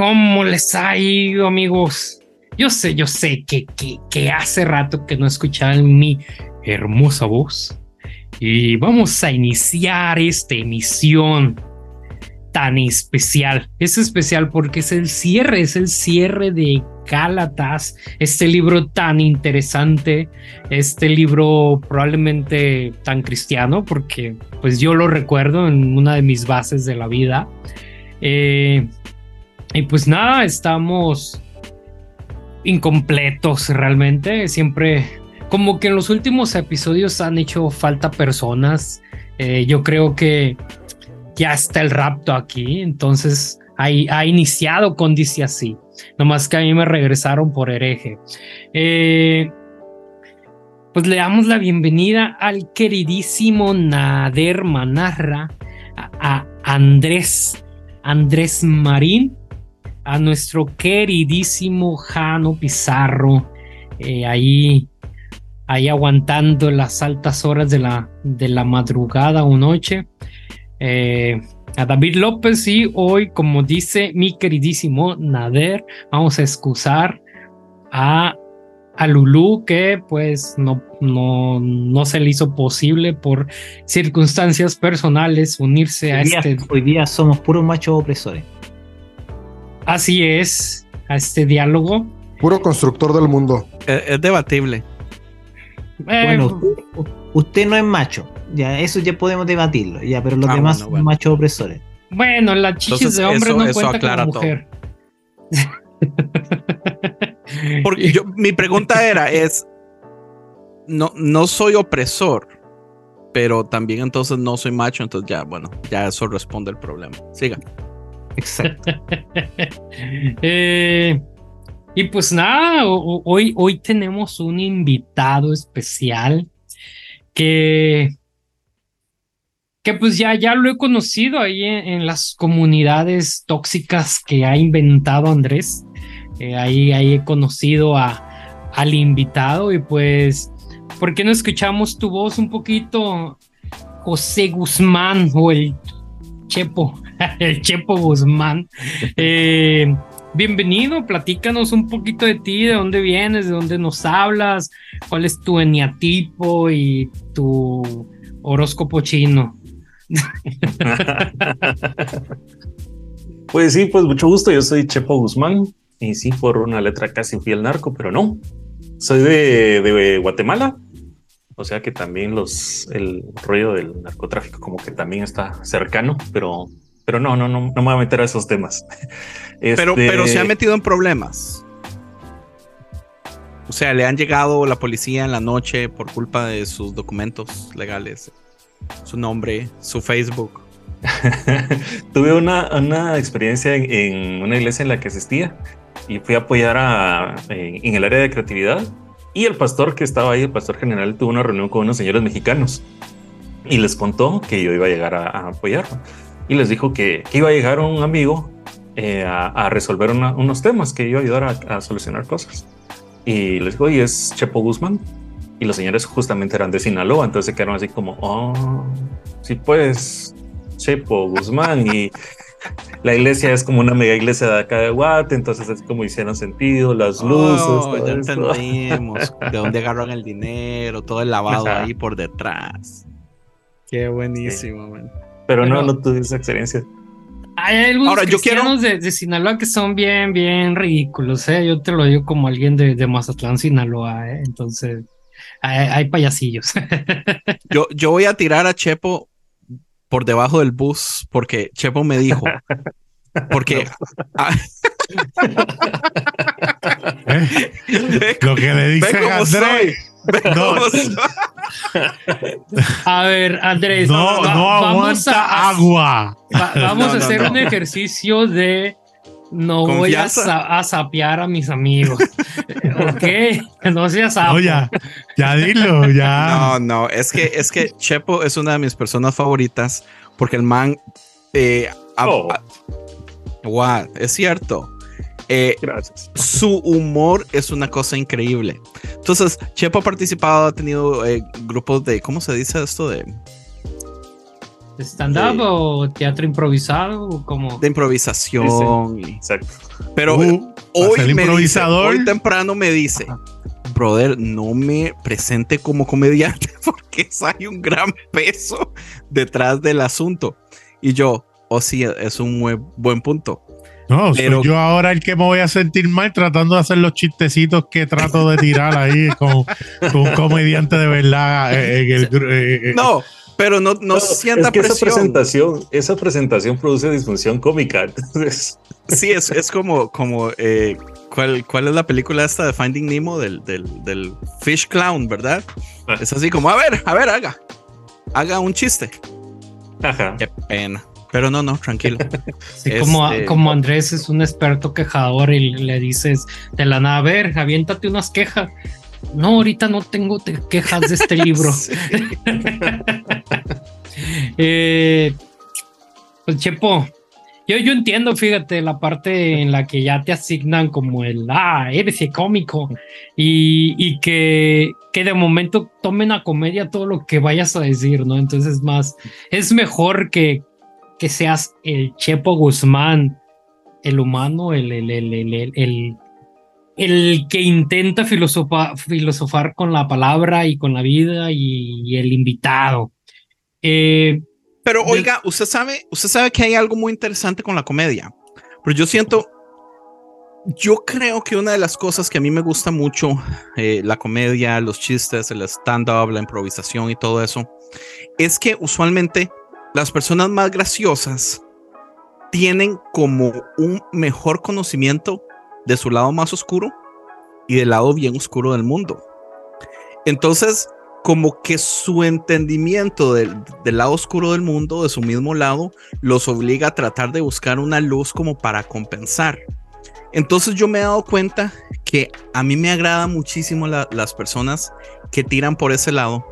¿Cómo les ha ido, amigos? Yo sé, yo sé que, que, que hace rato que no escuchaban mi hermosa voz. Y vamos a iniciar esta emisión tan especial. Es especial porque es el cierre, es el cierre de Gálatas, este libro tan interesante, este libro probablemente tan cristiano, porque pues yo lo recuerdo en una de mis bases de la vida. Eh, y pues nada, estamos incompletos realmente. Siempre, como que en los últimos episodios han hecho falta personas. Eh, yo creo que ya está el rapto aquí, entonces ha, iniciado con Dice así. Nomás que a mí me regresaron por hereje. Eh, pues le damos la bienvenida al queridísimo Nader Manarra, a Andrés, Andrés Marín a nuestro queridísimo Jano Pizarro, eh, ahí, ahí aguantando las altas horas de la, de la madrugada o noche. Eh, a David López y hoy, como dice mi queridísimo Nader, vamos a excusar a, a Lulú que pues no, no, no se le hizo posible por circunstancias personales unirse a este... Hoy día somos puros machos opresores. Así es, a este diálogo. Puro constructor del mundo. Es, debatible. bueno, usted, no es macho. Ya, eso ya podemos debatirlo, ya, pero los ah, demás son machos opresores. Bueno, la chichis de hombre no cuenta como mujer. Porque yo, mi pregunta era, es, no, no soy opresor, pero también entonces no soy macho, entonces ya, bueno, ya eso responde el problema. Siga. Exacto. Eh, y pues nada, hoy, hoy tenemos un invitado especial que, que pues ya, ya lo he conocido ahí en, las comunidades tóxicas que ha inventado Andrés. Eh, ahí, ahí he conocido a, al invitado y pues, ¿por qué no escuchamos tu voz un poquito, José Guzmán o el Chepo? el Chepo Guzmán. Eh, bienvenido, platícanos un poquito de ti, de dónde vienes, de dónde nos hablas, cuál es tu eniatipo y tu horóscopo chino. pues sí, pues mucho gusto, yo soy Chepo Guzmán y sí, por una letra casi fui el narco, pero no. Soy de, de Guatemala, o sea que también los el rollo del narcotráfico como que también está cercano, pero pero no, no, no, no me voy a meter a esos temas. Pero, pero se ha este, metido en problemas. O sea, le han llegado la policía en la noche por culpa de sus documentos legales, su nombre, su Facebook. Tuve una, una experiencia en, una iglesia en la que asistía y fui a apoyar a, en, el área de creatividad. Y el pastor que estaba ahí, el pastor general, tuvo una reunión con unos señores mexicanos y les contó que yo iba a llegar a, a apoyarlo y les dijo que, iba a llegar un amigo eh, a, resolver unos temas, que iba a ayudar a, solucionar cosas. Y les dijo, y es Chepo Guzmán. Y los señores justamente eran de Sinaloa, entonces se quedaron así como, oh, sí, pues, Chepo Guzmán. Y la iglesia es como una mega iglesia de acá de Guate, entonces es como hicieron sentido, las oh, luces. ya entendimos de dónde agarran el dinero, todo el lavado ahí por detrás. Qué buenísimo, man. Pero, no, no tuve esa experiencia. Hay algunos Ahora, yo quiero... de, Sinaloa que son bien, bien ridículos, ¿eh? Yo te lo digo como alguien de, de Mazatlán, Sinaloa, ¿eh? Entonces, hay, payasillos. yo, yo voy a tirar a Chepo por debajo del bus porque Chepo me dijo. Porque. Lo que le dice Andrés. a ver, Andrés. No, no aguanta agua. vamos a hacer un ejercicio de no voy a, a, sapear a mis amigos. ok, no seas sapo. Ya dilo, ya. No, no, es que, es que Chepo es una de mis personas favoritas porque el man. Eh, oh. es cierto. Eh, Gracias. Su humor es una cosa increíble. Entonces, Chepo ha participado, ha tenido eh, grupos de, ¿cómo se dice esto? De, stand-up o teatro improvisado? como De improvisación. Exacto. Pero Uh, hoy, me dice, improvisador. hoy temprano me dice, brother, no me presente como comediante porque hay un gran peso detrás del asunto. Y yo, oh sí, es un muy buen punto. No, Pero- soy yo ahora el que me voy a sentir mal tratando de hacer los chistecitos que trato de tirar ahí con, con un comediante de verdad. eh, en el eh, eh, No, pero no, no, sienta es que esa presión. presentación, esa presentación produce disfunción cómica. Entonces, Sí, es, es como, como eh, ¿cuál, ¿cuál es la película esta de Finding Nemo del, del, del Fish Clown, verdad? Ah. Es así como, a ver, a ver, haga. Haga un chiste. ajá. Qué pena. Pero no, no, tranquilo. Sí, como, Este- como Andrés es un experto quejador y le dices de la nada, a ver, aviéntate unas quejas. No, ahorita no tengo te- quejas de este libro. Eh, pues Chepo, yo, yo entiendo, fíjate, la parte en la que ya te asignan como el, ah, eres el cómico y, y que, que de momento tomen a comedia todo lo que vayas a decir, ¿no? Entonces más, es mejor que, que seas el Chepo Guzmán, el humano, el, el, el, el, el- el- el que intenta filosofa- filosofar con la palabra y con la vida y, y el invitado. Eh, Pero oiga, usted sabe, usted sabe que hay algo muy interesante con la comedia. Pero yo siento, yo creo que una de las cosas que a mí me gusta mucho, eh, la comedia, los chistes, el stand-up, la improvisación y todo eso, es que usualmente las personas más graciosas tienen como un mejor conocimiento de su lado más oscuro y del lado bien oscuro del mundo. Entonces, como que su entendimiento del, del lado oscuro del mundo, de su mismo lado, los obliga a tratar de buscar una luz como para compensar. Entonces yo me he dado cuenta que a mí me agrada muchísimo la- las personas que tiran por ese lado,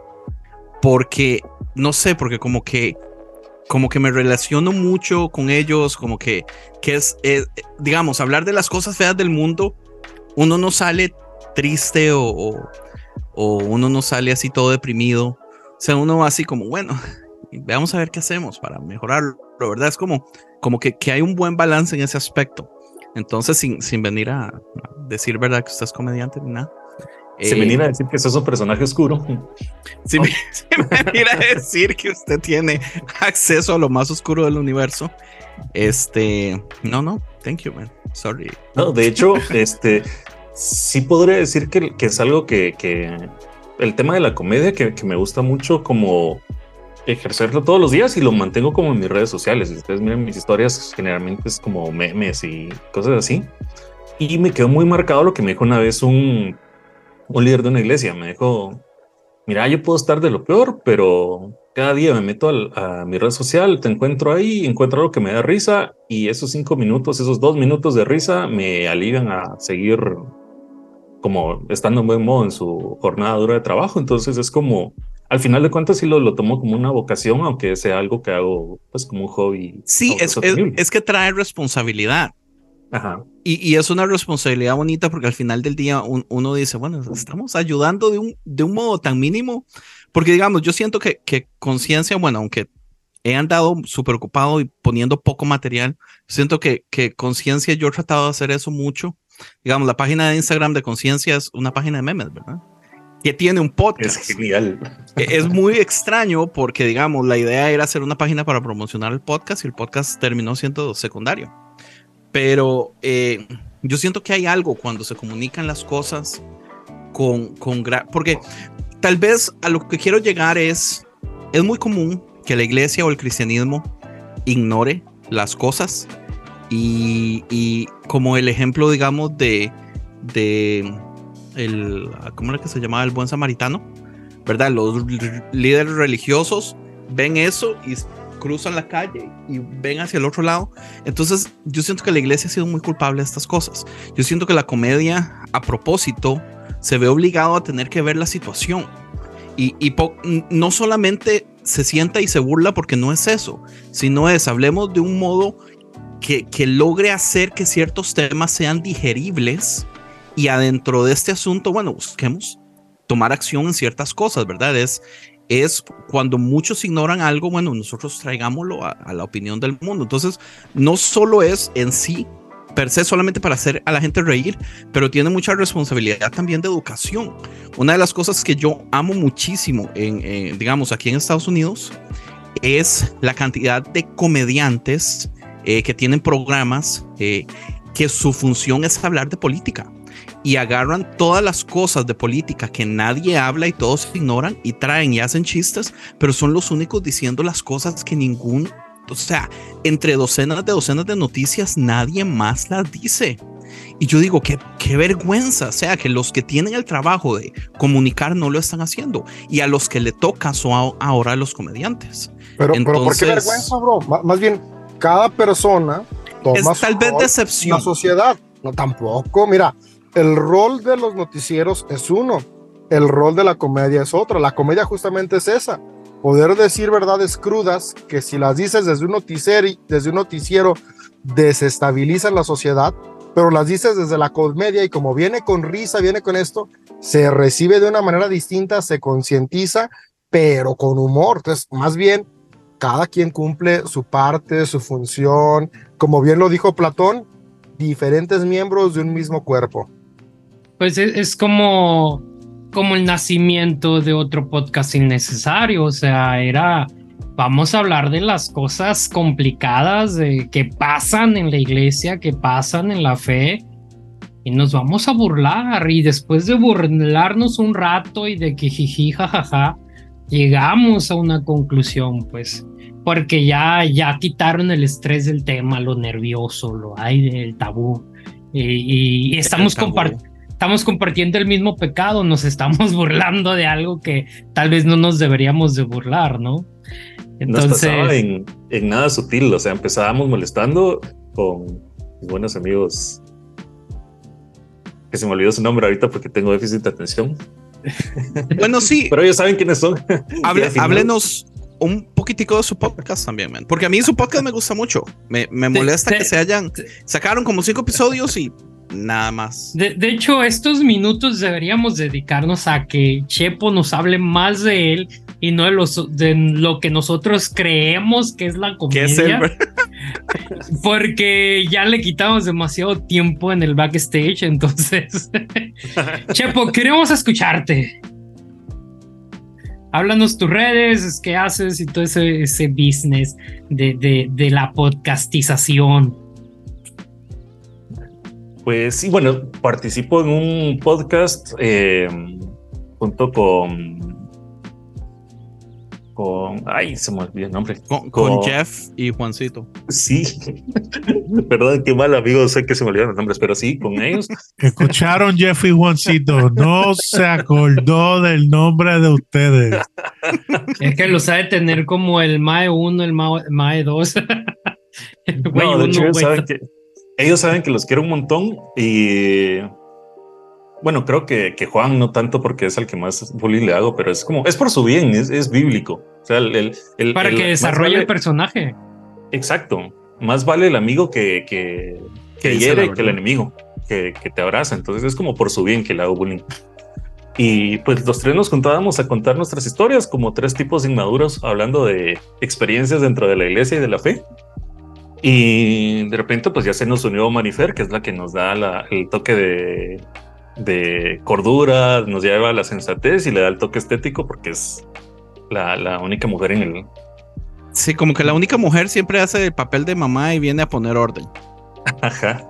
porque, no sé, porque como que, como que me relaciono mucho con ellos, como que, que es, eh, digamos, hablar de las cosas feas del mundo, uno no sale triste o, o- o uno no sale así todo deprimido. O sea, uno así como, bueno, veamos a ver qué hacemos para mejorarlo, ¿verdad? Es como, como que, que hay un buen balance en ese aspecto. Entonces, sin, sin venir a, a decir, ¿verdad? Que usted es comediante ni nada. Se Eh, venir a decir que sos un personaje oscuro. sin, sin venir a decir que usted tiene acceso a lo más oscuro del universo. Este, no, no, thank you, man. Sorry. No, de hecho, este sí podría decir que, que es algo que, que el tema de la comedia que, que me gusta mucho como ejercerlo todos los días y lo mantengo como en mis redes sociales. Si ustedes miran mis historias, generalmente es como memes y cosas así. Y me quedó muy marcado lo que me dijo una vez un, un líder de una iglesia. Me dijo, mira, yo puedo estar de lo peor, pero cada día me meto al- a mi red social, te encuentro ahí, encuentro algo que me da risa y esos cinco minutos, esos dos minutos de risa me alivian a seguir como estando en buen modo en su jornada dura de trabajo. Entonces es como, al final de cuentas, sí lo, lo tomo como una vocación, aunque sea algo que hago pues como un hobby. Sí, es, es, es que trae responsabilidad. Ajá. Y, y es una responsabilidad bonita porque al final del día un- uno dice, bueno, estamos ayudando de un, de un modo tan mínimo. Porque digamos, yo siento que, que conciencia, bueno, aunque he andado súper ocupado y poniendo poco material, siento que, que conciencia, yo he tratado de hacer eso mucho. Digamos, la página de Instagram de conciencia es una página de memes, ¿verdad? Que tiene un Es podcast. genial. E- es muy extraño porque, digamos, la idea era hacer una página para promocionar el podcast y el podcast terminó siendo secundario. Pero eh, yo siento que hay algo cuando se comunican las cosas con, con porque tal vez a lo que quiero llegar es, es muy común que la iglesia o el cristianismo ignore las cosas y, y como el ejemplo, digamos, de, de el, ¿cómo era que se llamaba? El buen samaritano, ¿verdad? Los líderes religiosos ven eso y cruzan la calle y ven hacia el otro lado. Entonces, yo siento que la iglesia ha sido muy culpable de estas cosas. Yo siento que la comedia, a propósito, se ve obligado a tener que ver la situación. Y, y no solamente se sienta y se burla porque no es eso, sino es, hablemos de un modo que, que logre hacer que ciertos temas sean digeribles y adentro de este asunto, bueno, busquemos tomar acción en ciertas cosas, ¿verdad? Es, es cuando muchos ignoran algo, bueno, nosotros traigámoslo a, la opinión del mundo. Entonces, no solo es en sí per se solamente para hacer a la gente reír, pero tiene mucha responsabilidad también de educación. Una de las cosas que yo amo muchísimo, en, digamos, aquí en Estados Unidos, es la cantidad de comediantes eh, que tienen programas eh, que su función es hablar de política y agarran todas las cosas de política que nadie habla y todos ignoran y traen y hacen chistes, pero son los únicos diciendo las cosas que ningún, o sea, entre docenas de docenas de noticias nadie más las dice. Y yo digo, qué, qué vergüenza, o sea, que los que tienen el trabajo de comunicar no lo están haciendo y a los que le toca son ahora los comediantes. Pero, pero ¿por qué vergüenza, bro? más bien, cada persona toma es tal vez decepción. La sociedad, no tampoco. Mira, el rol de los noticieros es uno, el rol de la comedia es otro. La comedia justamente es esa, poder decir verdades crudas que si las dices desde un noticiero, desde un noticiero desestabilizan la sociedad, pero las dices desde la comedia y como viene con risa, viene con esto, se recibe de una manera distinta, se concientiza, pero con humor. Entonces, más bien, cada quien cumple su parte, su función. Como bien lo dijo Platón, diferentes miembros de un mismo cuerpo. Pues es, como, como el nacimiento de otro podcast innecesario, o sea, era, vamos a hablar de las cosas complicadas de, que pasan en la iglesia, que pasan en la fe, y nos vamos a burlar, y después de burlarnos un rato y de que jiji, jajaja, llegamos a una conclusión, pues, porque ya, ya quitaron el estrés del tema, lo nervioso, lo hay el tabú, y, y estamos compartiendo estamos compartiendo el mismo pecado, nos estamos burlando de algo que tal vez no nos deberíamos de burlar, ¿no? Entonces... Nos en, en nada sutil, o sea, empezábamos molestando con mis buenos amigos, que se me olvidó su nombre ahorita porque tengo déficit de atención. Bueno, sí. Pero ellos saben quiénes son. háblenos un poquitico de su podcast también, man. Porque a mí su podcast me gusta mucho. Me, me molesta que se hayan... Sacaron como cinco episodios y nada más. De, hecho, estos minutos deberíamos dedicarnos a que Chepo nos hable más de él y no de, los, de lo que nosotros creemos que es la comedia. porque ya le quitamos demasiado tiempo en el backstage, entonces. Chepo, queremos escucharte. Háblanos tus redes, qué haces y todo ese, ese business de, de, de la podcastización. Pues sí, bueno, participo en un podcast eh, junto con. Con. Ay, se me olvidó el nombre. Con, Jeff y Juancito. Sí. Perdón, qué mal amigo, sé que se me olvidaron los nombres, pero sí, con ellos. Escucharon Jeff y Juancito. No se acordó del nombre de ustedes. Es que lo sabe tener como el MAE 1, el MAE 2. no, de hecho, sabe que ellos saben que los quiero un montón y bueno, creo que, que Juan no tanto porque es el que más bullying le hago, pero es como, es por su bien, es, es bíblico. O sea, el, el, Para que desarrolle el personaje. Exacto. Más vale el amigo que, que, que hiere que el enemigo, que, que te abraza. Entonces es como por su bien que le hago bullying. Y pues los tres nos contábamos a contar nuestras historias como tres tipos inmaduros hablando de experiencias dentro de la iglesia y de la fe. Y de repente, pues ya se nos unió Marifer, que es la que nos da el toque de, de, cordura, nos lleva a la sensatez y le da el toque estético porque es la, única mujer en el. Sí, como que la única mujer siempre hace el papel de mamá y viene a poner orden. Ajá.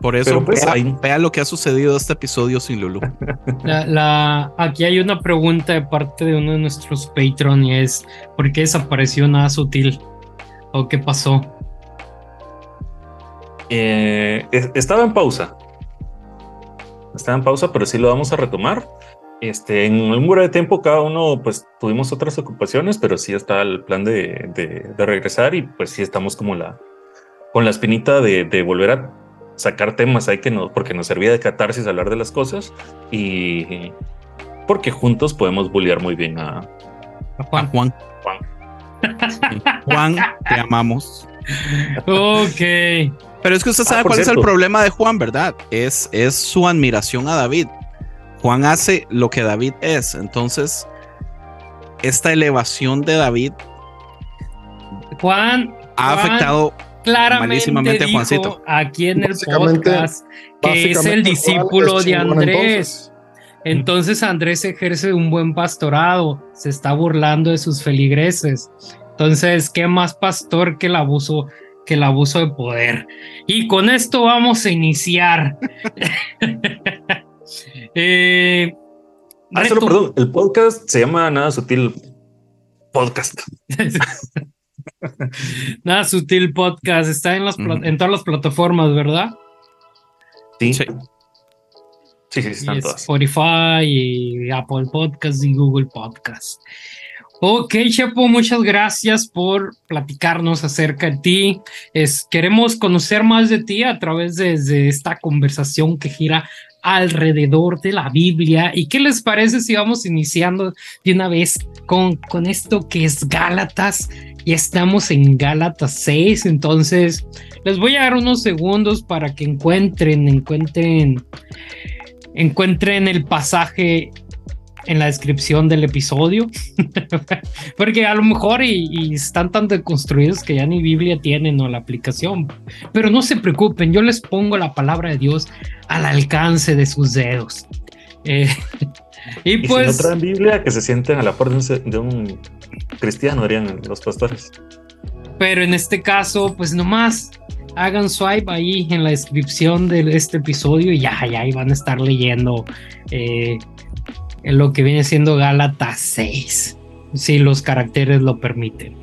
Por eso, pues, vea, lo que ha sucedido este episodio sin Lulu. La, aquí hay una pregunta de parte de uno de nuestros Patreon y es: ¿por qué desapareció nada sutil? ¿O qué pasó? Eh, estaba en pausa. Estaba en pausa, pero sí lo vamos a retomar. Este, en un muro de tiempo cada uno pues tuvimos otras ocupaciones, pero sí está el plan de, regresar y pues sí estamos como la con la espinita de, volver a sacar temas ahí que nos, porque nos servía de catarsis hablar de las cosas y porque juntos podemos bullear muy bien a, A Juan. Juan, te amamos. Ok. Pero es que usted ah, sabe cuál es el problema de Juan, ¿verdad? Es, es su admiración a David. Juan hace lo que David es, entonces esta elevación de David Juan ha afectado claramente a Juancito. Aquí en el podcast que es el discípulo de Andrés. Entonces Andrés ejerce un buen pastorado, se está burlando de sus feligreses. Entonces, ¿qué más pastor que el abuso que el abuso de poder? Y con esto vamos a iniciar. eh, ah, solo perdón, el podcast se llama Nada Sutil Podcast. Nada Sutil Podcast está en, las en todas las plataformas, ¿verdad? Sí. Sí, sí, están todas. Spotify y Apple Podcast y Google Podcast. Ok, Chepo, muchas gracias por platicarnos acerca de ti. Es, queremos conocer más de ti a través de, esta conversación que gira alrededor de la Biblia. ¿Y qué les parece si vamos iniciando de una vez con, con esto que es Gálatas? Ya estamos en Gálatas 6, entonces les voy a dar unos segundos para que encuentren, encuentren, encuentren el pasaje en la descripción del episodio, porque a lo mejor y, están tan deconstruidos que ya ni Biblia tienen o la aplicación, pero no se preocupen, yo les pongo la palabra de Dios al alcance de sus dedos. Eh, y, pues... Si no traen Biblia, que se sienten a la par de un, cristiano, dirían los pastores. Pero en este caso, pues nomás hagan swipe ahí en la descripción de este episodio y ya, ya ahí van a estar leyendo eh, lo que viene siendo Gálatas 6, si los caracteres lo permiten.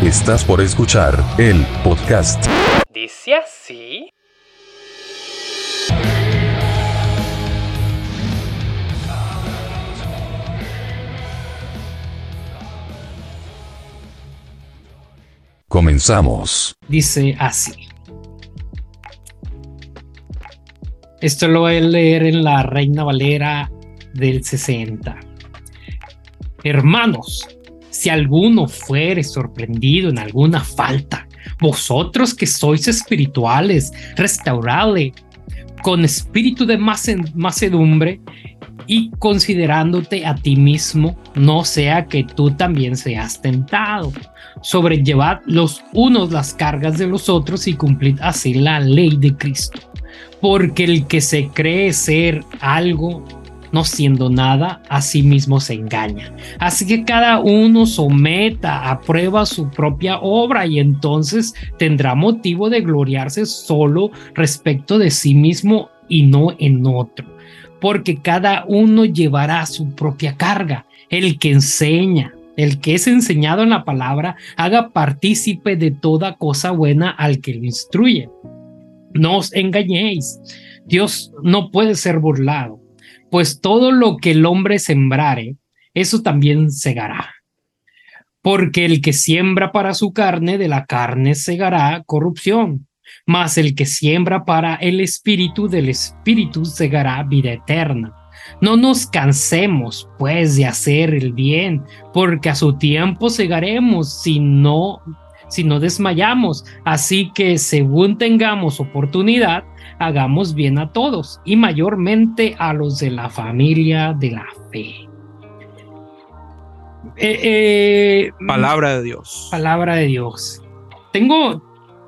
Estás por escuchar el podcast. Dice así. Comenzamos. Dice así. Esto lo voy a leer en la Reina Valera del 60. Hermanos, si alguno fuere sorprendido en alguna falta, vosotros que sois espirituales, restauradle con espíritu de macedumbre y considerándote a ti mismo, no sea que tú también seas tentado. Sobrellevad los unos las cargas de los otros y cumplid así la ley de Cristo porque el que se cree ser algo no siendo nada, a sí mismo se engaña. Así que cada uno someta a prueba su propia obra y entonces tendrá motivo de gloriarse solo respecto de sí mismo y no en otro. Porque cada uno llevará su propia carga. El que enseña, el que es enseñado en la palabra, haga partícipe de toda cosa buena al que lo instruye. No os engañéis. Dios no puede ser burlado, pues todo lo que el hombre sembrare, eso también segará. Porque el que siembra para su carne, de la carne segará corrupción, mas el que siembra para el espíritu, del espíritu segará vida eterna. No nos cansemos, pues, de hacer el bien, porque a su tiempo segaremos si no si no desmayamos. Así que según tengamos oportunidad, hagamos bien a todos y mayormente a los de la familia de la fe. Eh, eh, palabra de Dios. Palabra de Dios. Tengo,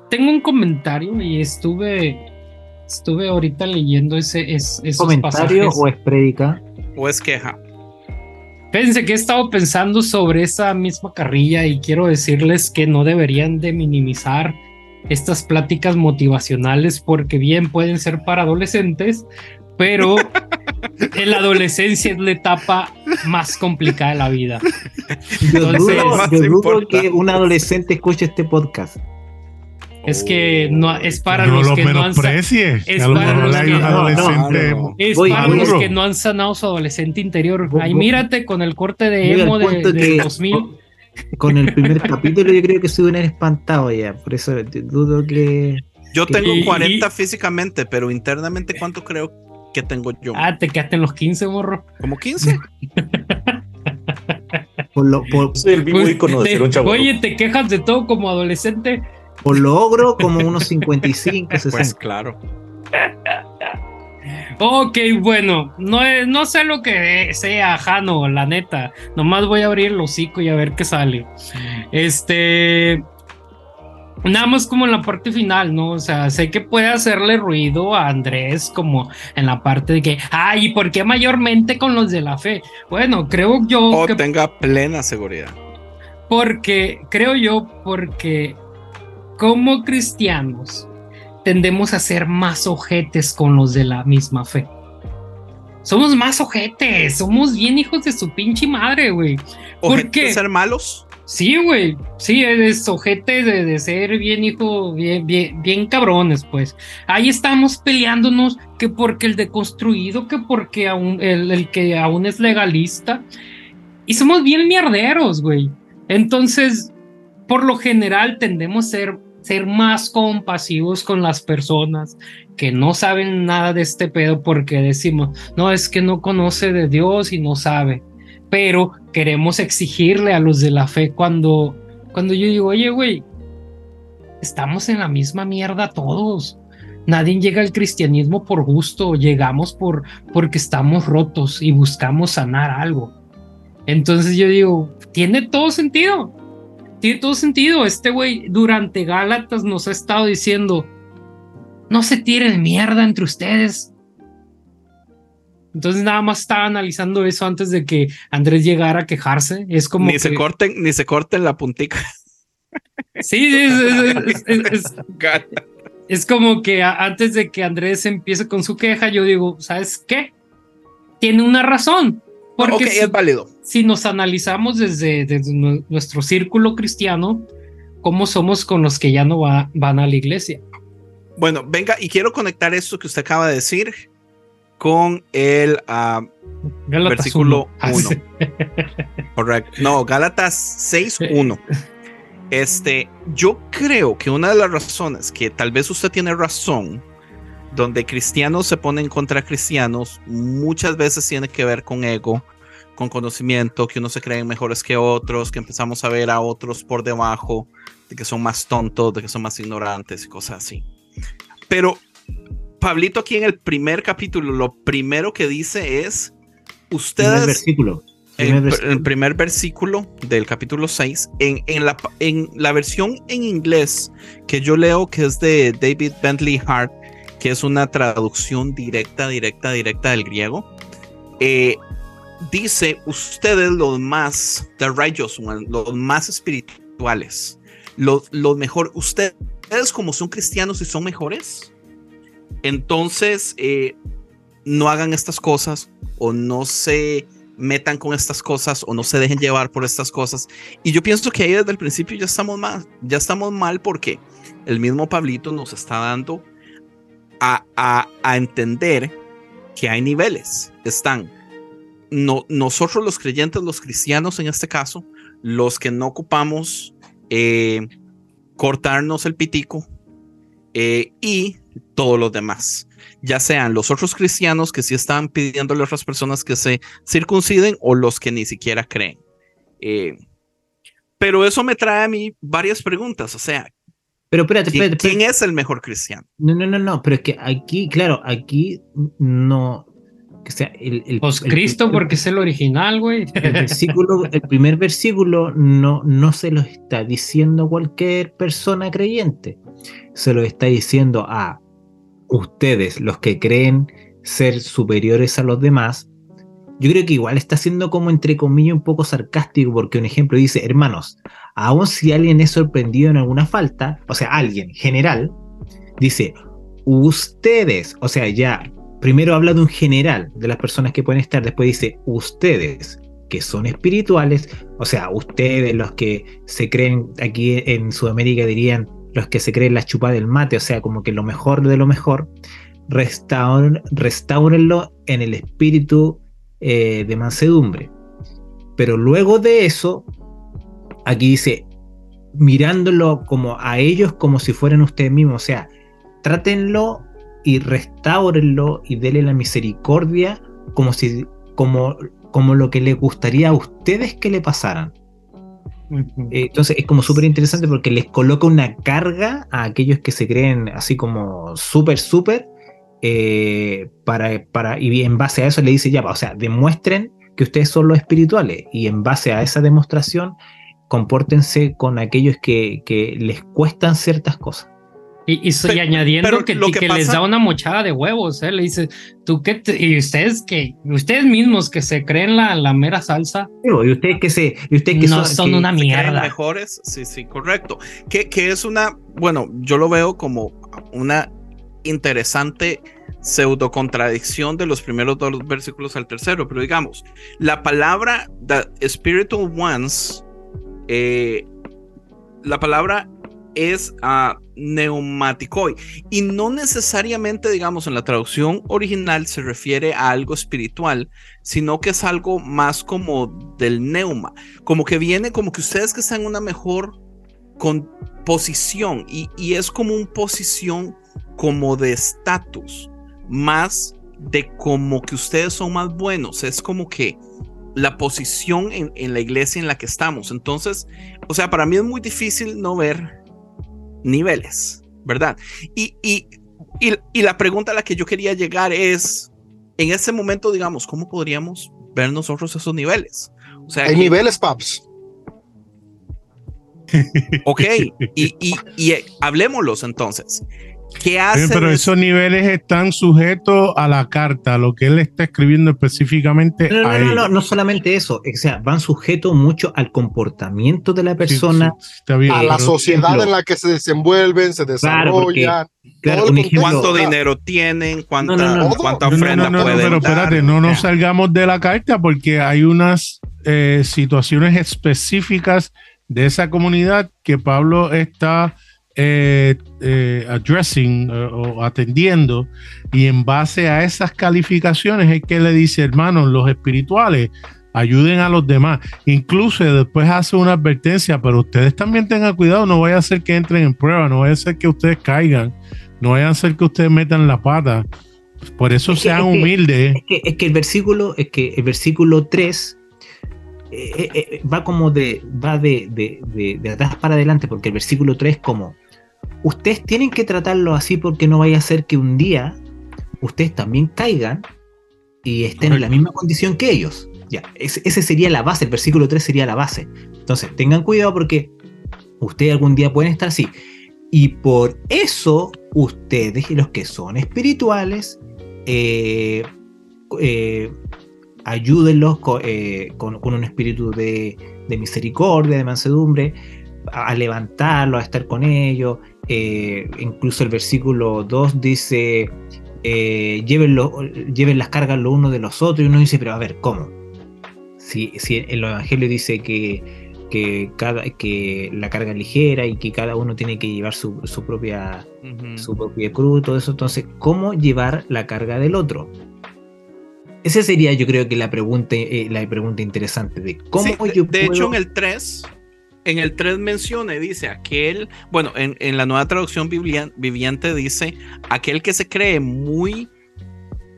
tengo un comentario y estuve, estuve ahorita leyendo ese, es, esos ¿Comentario o es prédica? O es queja. Fíjense que he estado pensando sobre esa misma carrilla y quiero decirles que no deberían de minimizar estas pláticas motivacionales porque bien pueden ser para adolescentes, pero en la adolescencia es la etapa más complicada de la vida. Yo dudo, que un adolescente escuche este podcast. Es que no es para los que no han es para los que, no, es para los que no han sanado su adolescente interior. Ay, mírate con el corte de emo de, de 2000. Con el primer capítulo yo creo que se hubieran espantado ya, por eso dudo que Yo tengo 40 físicamente, pero internamente ¿cuánto creo que tengo yo? Ah, te quedaste en los 15, morro. ¿Como 15? por lo, por, Soy el vivo pues, de ser un chavo. Oye, te quejas de todo como adolescente por logro como unos 55, 60. Pues claro. Ok, bueno, no, no sé lo que sea, Jano, la neta. Nomás voy a abrir el hocico y a ver qué sale. Este. Nada más como en la parte final, ¿no? O sea, sé que puede hacerle ruido a Andrés como en la parte de que, ay, ¿y por qué mayormente con los de la fe? Bueno, creo yo o que... tenga plena seguridad. Porque, creo yo, porque como cristianos tendemos a ser más ojetes con los de la misma fe. Somos más ojetes, somos bien hijos de su pinche madre, güey. ¿Por qué? ser malos? Sí, güey. Sí, es ojete de, de, ser bien hijo, bien, bien, bien cabrones, pues. Ahí estamos peleándonos que porque el deconstruido, que porque aún, el, el que aún es legalista. Y somos bien mierderos, güey. Entonces, por lo general tendemos a ser, ser más compasivos con las personas que no saben nada de este pedo porque decimos, no, es que no conoce de Dios y no sabe pero queremos exigirle a los de la fe cuando, cuando yo digo, oye, güey, estamos en la misma mierda todos. Nadie llega al cristianismo por gusto, llegamos por porque estamos rotos y buscamos sanar algo. Entonces yo digo, tiene todo sentido. Tiene todo sentido. Este güey durante Gálatas nos ha estado diciendo, no se tiren mierda entre ustedes. Entonces nada más estaba analizando eso antes de que Andrés llegara a quejarse. Es como ni se corten, ni se corten la puntica. Sí, es, es, es, como que antes de que Andrés empiece con su queja, yo digo, ¿sabes qué? Tiene una razón. Porque es válido. Si nos analizamos desde, desde, nuestro círculo cristiano, ¿cómo somos con los que ya no va, van a la iglesia? Bueno, venga, y quiero conectar esto que usted acaba de decir con el uh, versículo 1. Correcto. No, Gálatas 6.1. Este, yo creo que una de las razones que tal vez usted tiene razón, donde cristianos se ponen contra cristianos, muchas veces tiene que ver con ego, con conocimiento, que unos se creen mejores que otros, que empezamos a ver a otros por debajo, de que son más tontos, de que son más ignorantes y cosas así. Pero Pablito aquí en el primer capítulo, lo primero que dice es, ustedes... Versículo. el, primer versículo del capítulo 6, en, en, la, en la versión en inglés que yo leo, que es de David Bentley Hart, es una traducción directa, directa, directa del griego, eh, dice, ustedes los más, the righteous one, los más espirituales, los, los mejor, ustedes como son cristianos y son mejores, entonces, eh, no hagan estas cosas o no se metan con estas cosas o no se dejen llevar por estas cosas. Y yo pienso que ahí desde el principio ya estamos mal, ya estamos mal porque el mismo Pablito nos está dando a, entender que hay niveles. Están no, nosotros los creyentes, los cristianos en este caso, los que no ocupamos eh, cortarnos el pitico eh, y todos los demás, ya sean los otros cristianos que sí están pidiéndole a otras personas que se circunciden o los que ni siquiera creen. Eh, pero eso me trae a mí varias preguntas, o sea, pero espérate, espérate, ¿quién es el mejor cristiano? No, no, no, no, pero es que aquí, claro, aquí no, o sea, el, el pues Cristo porque es el original, güey. El versículo, el primer versículo no, no se lo está diciendo cualquier persona creyente. Se lo está diciendo a ustedes, los que creen ser superiores a los demás, yo creo que igual está siendo como entre comillas un poco sarcástico porque un ejemplo dice, hermanos, aun si alguien es sorprendido en alguna falta, o sea, alguien general, dice, ustedes, o sea, ya, primero habla de un general, de las personas que pueden estar, después dice, ustedes, que son espirituales, o sea, ustedes los que se creen aquí en Sudamérica dirían los que se creen la chupa del mate, o sea, como que lo mejor de lo mejor, restaurenlo en el espíritu eh, de mansedumbre. Pero luego de eso, aquí dice, mirándolo como a ellos como si fueran ustedes mismos, o sea, trátenlo y restaurenlo y denle la misericordia como si como como lo que les gustaría a ustedes que le pasaran. Eh, entonces es como súper interesante porque les coloca una carga a aquellos que se creen así como súper, súper eh, para, para, y en base a eso le dice ya, o sea, demuestren que ustedes son los espirituales y en base a esa demostración compórtense con aquellos que, que les cuestan ciertas cosas. Y, y, añadiendo que, que, les da una mochada de huevos, ¿eh? le dice, tú qué, y ustedes que, ustedes mismos que se creen la, la mera salsa. y ustedes que se, y ustedes que no son, una mierda. mejores, sí, sí, correcto. Que, que es una, bueno, yo lo veo como una interesante pseudo contradicción de los primeros dos versículos al tercero, pero digamos, la palabra the spiritual ones, eh, la palabra es uh, neumaticoi y no necesariamente, digamos, en la traducción original se refiere a algo espiritual, sino que es algo más como del neuma, como que viene como que ustedes que están en una mejor con posición y, y es como un posición como de estatus, más de como que ustedes son más buenos, es como que la posición en, en, la iglesia en la que estamos. Entonces, o sea, para mí es muy difícil no ver niveles, ¿verdad? Y, y, y, la pregunta a la que yo quería llegar es, en ese momento, digamos, ¿cómo podríamos ver nosotros esos niveles? O sea, Hay niveles, Paps. Ok, y, y, y hablemoslos entonces. ¿Qué hace? pero esos niveles están sujetos a la carta, lo que él está escribiendo específicamente. No, no, no, no, solamente eso, o sea, van sujetos mucho al comportamiento de la persona, a la sociedad en la que se desenvuelven, se desarrollan. ¿Cuánto dinero tienen? ¿Cuánta, cuánta ofrenda no, pueden pero espérate, no nos salgamos de la carta porque hay unas eh, situaciones específicas de esa comunidad que Pablo está eh, eh, addressing eh, o atendiendo y en base a esas calificaciones es que le dice, hermanos, los espirituales ayuden a los demás. Incluso después hace una advertencia, pero ustedes también tengan cuidado, no vaya a ser que entren en prueba, no vaya a ser que ustedes caigan, no vaya a ser que ustedes metan la pata. Por eso sean humildes. es, que, es que el versículo, es que el versículo 3 va como de, va de, de, de, atrás para adelante, porque el versículo 3 como ustedes tienen que tratarlo así porque no vaya a ser que un día ustedes también caigan y estén en la misma condición que ellos. Ya, ese, sería la base, el versículo 3 sería la base. Entonces, tengan cuidado porque ustedes algún día pueden estar así. Y por eso, ustedes, los que son espirituales, eh, eh, ayúdenlos eh, con, un espíritu de, de, misericordia, de mansedumbre, a, levantarlos, a estar con ellos, eh, incluso el versículo 2 dice, eh, lleven, las cargas lo uno de los otros, y uno dice, pero a ver, ¿cómo? Si, si el Evangelio dice que, que, cada, que la carga es ligera y que cada uno tiene que llevar su, propia, su propia cruz, todo eso, entonces, ¿cómo llevar la carga del otro? Esa sería, yo creo que la pregunta, eh, la pregunta interesante de cómo yo De hecho, en el 3 en el 3 menciona y dice aquel, bueno, en, la nueva traducción viviente dice aquel que se cree muy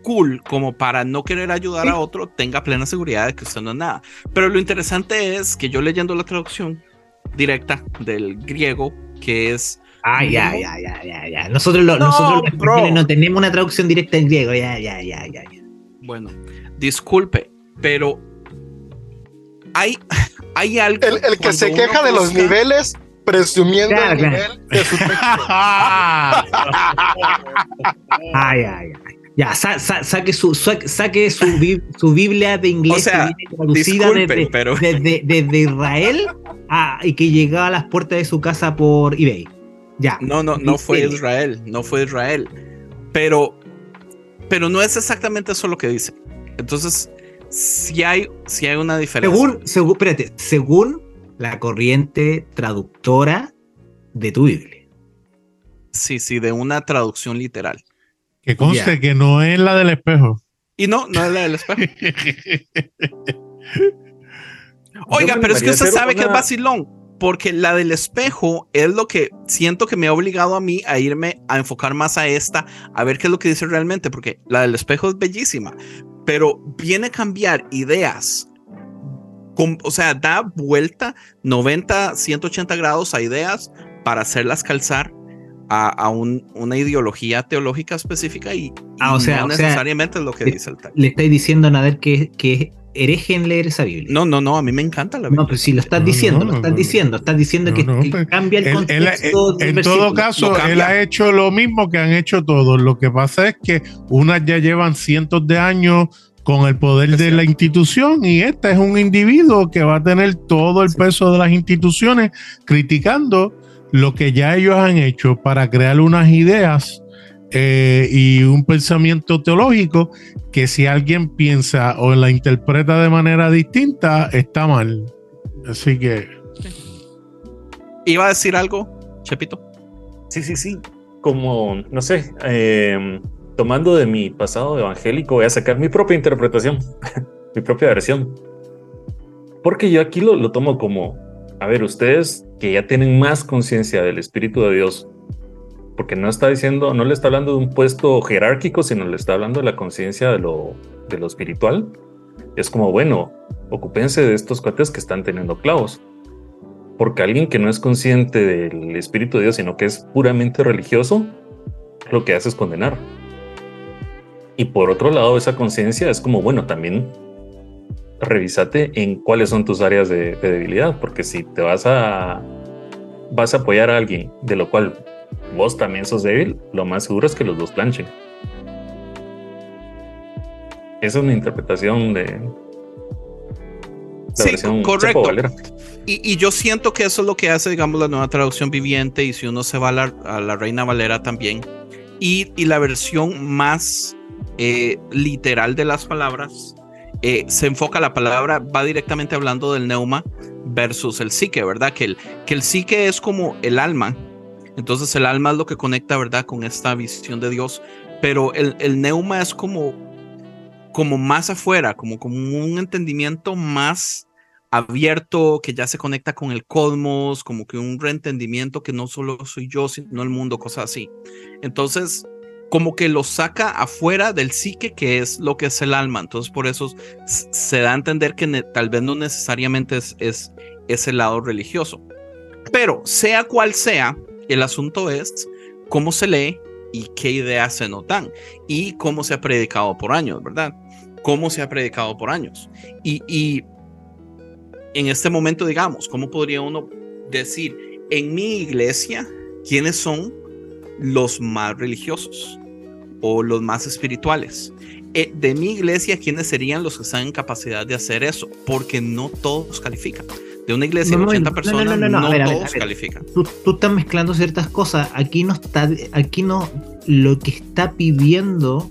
cool como para no querer ayudar a otro, tenga plena seguridad de que usted no es nada. Pero lo interesante es que yo leyendo la traducción directa del griego, que es... Ah, ya, ya, ya, ya, ya. Nosotros, no, nosotros no tenemos una traducción directa en griego, ya, ya, ya, ya. ya. Bueno, disculpe, pero hay, hay algo. El, que se queja de los niveles, presumiendo el nivel de su texto. ay, ay, ay. Ya, saque, su, saque su, su, Biblia de inglés o sea, traducida desde, pero... desde, desde, Israel a, y que llegaba a las puertas de su casa por eBay. Ya. No, no, no fue Israel, no fue Israel. Pero, pero no es exactamente eso lo que dice. Entonces, si hay, si hay una diferencia. Según, según, espérate, según la corriente traductora de tu Biblia. Sí, sí, de una traducción literal. Que conste que no es la del espejo. Y no, no es la del espejo. Oiga, pero es que usted sabe que es vacilón, porque la del espejo es lo que siento que me ha obligado a mí a irme a enfocar más a esta, a ver qué es lo que dice realmente, porque la del espejo es bellísima, pero viene a cambiar ideas. o sea, da vuelta 90, 180 grados a ideas para hacerlas calzar a, una ideología teológica específica y, ah, o sea, no necesariamente es lo que dice el texto. Le estáis diciendo a Nader que, que hereje en leer esa Biblia. No, no, no, a mí me encanta la Biblia. No, pero si lo estás diciendo, lo estás diciendo, estás diciendo que, pues, cambia el contexto. en todo caso, él ha hecho lo mismo que han hecho todos. Lo que pasa es que unas ya llevan cientos de años con el poder de la institución y este es un individuo que va a tener todo el peso de las instituciones criticando lo que ya ellos han hecho para crear unas ideas eh, y un pensamiento teológico que si alguien piensa o la interpreta de manera distinta, está mal. Así que... ¿Iba a decir algo, Chepito? Sí, sí, sí. Como, no sé, em, tomando de mi pasado evangélico, voy a sacar mi propia interpretación, mi propia versión. Porque yo aquí lo, lo tomo como, a ver, ustedes que ya tienen más conciencia del Espíritu de Dios, porque no está diciendo, no le está hablando de un puesto jerárquico, sino le está hablando de la conciencia de lo, de lo espiritual. Es como, bueno, ocúpense de estos cuates que están teniendo clavos. Porque alguien que no es consciente del Espíritu de Dios, sino que es puramente religioso, lo que hace es condenar. Y por otro lado, esa conciencia es como, bueno, también revísate en cuáles son tus áreas de, de, debilidad, porque si te vas a vas a apoyar a alguien de lo cual vos también sos débil, lo más seguro es que los dos planchen. Esa es una interpretación de la sí, correcto. Y, y, yo siento que eso es lo que hace, digamos, la nueva traducción viviente, y si uno se va a la, a la Reina Valera también, y, y la versión más eh, literal de las palabras, eh, se enfoca la palabra, va directamente hablando del neuma versus el psique, ¿verdad? Que el, que el psique es como el alma, entonces el alma es lo que conecta, ¿verdad? Con esta visión de Dios. Pero el, el neuma es como, como más afuera, como, como un entendimiento más abierto, que ya se conecta con el cosmos, como que un reentendimiento que no solo soy yo, sino el mundo, cosas así. Entonces, como que lo saca afuera del psique, que es lo que es el alma. Entonces, por eso se da a entender que tal vez no necesariamente es, es ese lado religioso. Pero, sea cual sea, el asunto es cómo se lee y qué ideas se notan y cómo se ha predicado por años, ¿verdad? Cómo se ha predicado por años. Y, y en este momento, digamos, ¿cómo podría uno decir en mi iglesia quiénes son los más religiosos o los más espirituales? Eh, de mi iglesia, ¿quiénes serían los que están en capacidad de hacer eso? Porque no todos califican de una iglesia de 80 personas, no, todos califican. Tú, tú, estás mezclando ciertas cosas. Aquí no está, aquí no, lo que está pidiendo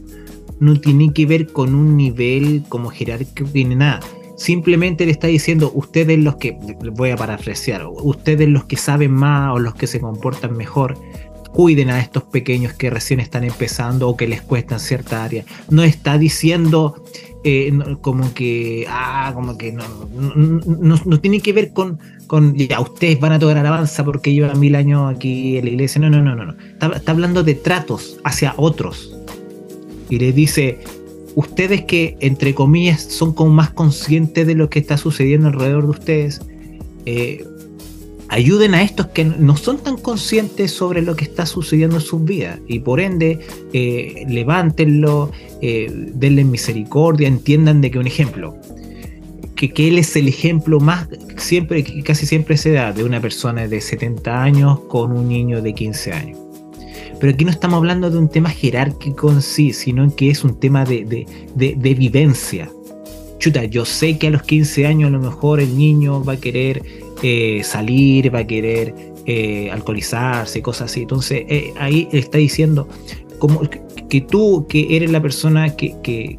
no tiene que ver con un nivel como jerárquico ni nada. Simplemente le está diciendo, ustedes los que, voy a parafrasear, ustedes los que saben más o los que se comportan mejor, cuiden a estos pequeños que recién están empezando o que les cuestan cierta área. No está diciendo eh, como que, ah, como que no, no, tiene que ver con, con, ya, ustedes van a tocar alabanza porque llevan mil años aquí en la iglesia. No, no, no, no. no. Está, hablando de tratos hacia otros. Y les dice, ustedes que, entre comillas, son como más conscientes de lo que está sucediendo alrededor de ustedes, eh, ayuden a estos que no son tan conscientes sobre lo que está sucediendo en sus vidas y por ende eh, levántenlo, eh, denle misericordia, entiendan de que un ejemplo, que, él es el ejemplo más, siempre, casi siempre se da de una persona de 70 años con un niño de 15 años. Pero aquí no estamos hablando de un tema jerárquico en sí, sino que es un tema de, de, de, de vivencia. Chuta, yo sé que a los 15 años a lo mejor el niño va a querer eh, salir, va a querer eh, alcoholizarse, cosas así. Entonces eh, ahí está diciendo como que tú, que eres la persona que, que,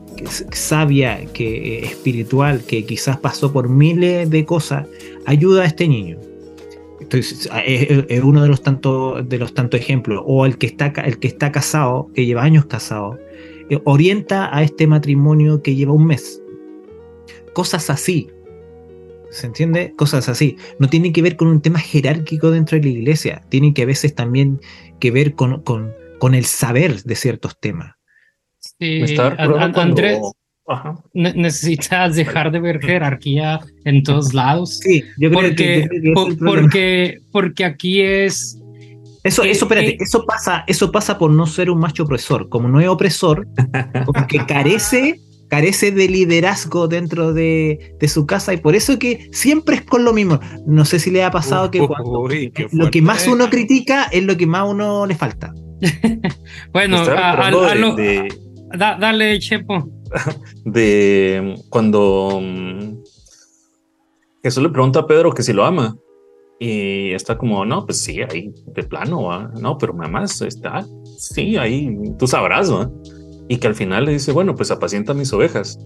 sabia, que espiritual, que quizás pasó por miles de cosas, ayuda a este niño. Entonces, es, uno de los tantos de los tantos ejemplos. O el que está el que está casado, que lleva años casado, orienta a este matrimonio que lleva un mes. Cosas así. ¿Se entiende? Cosas así. No tiene que ver con un tema jerárquico dentro de la iglesia. Tiene que a veces también que ver con, con, con el saber de ciertos temas. Sí, Andrés, necesitas dejar de ver jerarquía en todos lados. Sí, yo creo porque, que, porque, porque aquí es Eso, Eh, eso, espérate, eh. eso pasa, eso pasa por no ser un macho opresor. Como no es opresor, como que carece, carece de liderazgo dentro de, de su casa y por eso que siempre es con lo mismo. No sé si le ha pasado que cuando Uy, lo que más uno critica es lo que más uno le falta. Bueno, a- a- a lo- de, da- dale, Chepo. de cuando mm, Jesús le pregunta a Pedro que si lo ama. Y está como, no, pues sí, ahí de plano, ¿va? no, pero mamá está, sí, ahí tú sabrás, ¿va? Y que al final le dice, bueno, pues apacienta mis ovejas.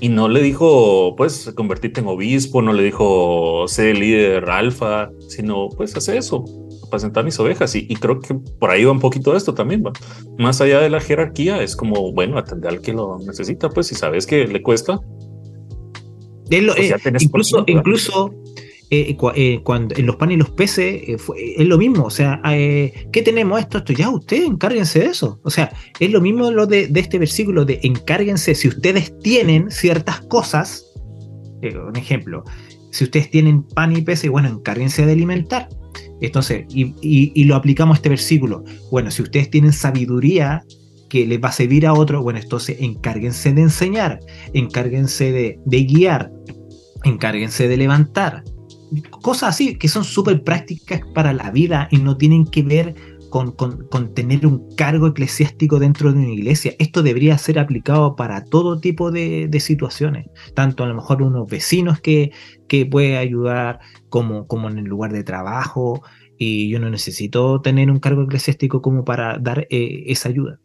Y no le dijo, pues, convertirte en obispo, no le dijo, sé líder alfa, sino, pues, hace eso, apacentar mis ovejas. Y, y creo que por ahí va un poquito esto también, ¿va? Más allá de la jerarquía, es como, bueno, atender al que lo necesita, pues, si sabes que le cuesta, Es lo- Pues eh, incluso, ciento, incluso eh, eh, cuando en los panes y los peces eh, fue- es lo mismo. O sea, eh, ¿qué tenemos esto? Esto ya ustedes encárguense de eso. O sea, es lo mismo lo de, de este versículo de encárguense. Si ustedes tienen ciertas cosas, eh, un ejemplo, si ustedes tienen pan y peces, bueno, encárguense de alimentar. Entonces, y, y- y lo aplicamos a este versículo. Bueno, si ustedes tienen sabiduría que les va a servir a otro, bueno, entonces encárguense de enseñar, encárguense de, de guiar, encárguense de levantar. Cosas así que son súper prácticas para la vida y no tienen que ver con, con- tener un cargo eclesiástico dentro de una iglesia. Esto debería ser aplicado para todo tipo de, de situaciones, tanto a lo mejor unos vecinos que, que puede ayudar como, como en el lugar de trabajo. Y yo no necesito tener un cargo eclesiástico como para dar eh, esa ayuda.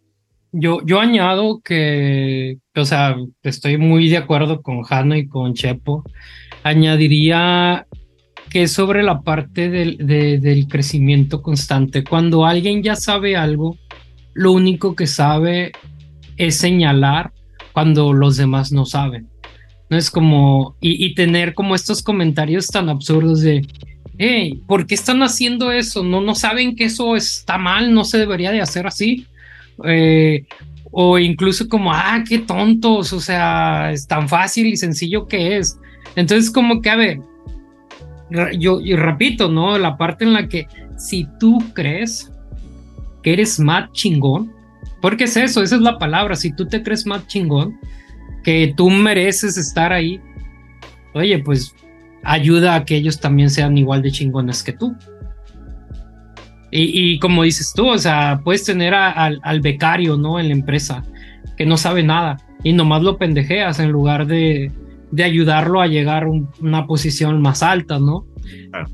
Yo, yo añado que, o sea, estoy muy de acuerdo con Jano y con Chepo. Añadiría que sobre la parte del, de- del crecimiento constante, cuando alguien ya sabe algo, lo único que sabe es señalar cuando los demás no saben. No es como, y, y tener como estos comentarios tan absurdos de, hey, ¿por qué están haciendo eso? No, no saben que eso está mal, no se debería de hacer así. Eh, o incluso como, ah, qué tontos, o sea, es tan fácil y sencillo que es. Entonces, como que, a ver, yo y repito, ¿no? La parte en la que si tú crees que eres más chingón, porque es eso, esa es la palabra, si tú te crees más chingón, que tú mereces estar ahí, oye, pues ayuda a que ellos también sean igual de chingones que tú. Y, y como dices tú, o sea, puedes tener al becario, ¿no? En la empresa, que no sabe nada y nomás lo pendejeas en lugar de, de ayudarlo a llegar a un- una posición más alta, ¿no? Claro.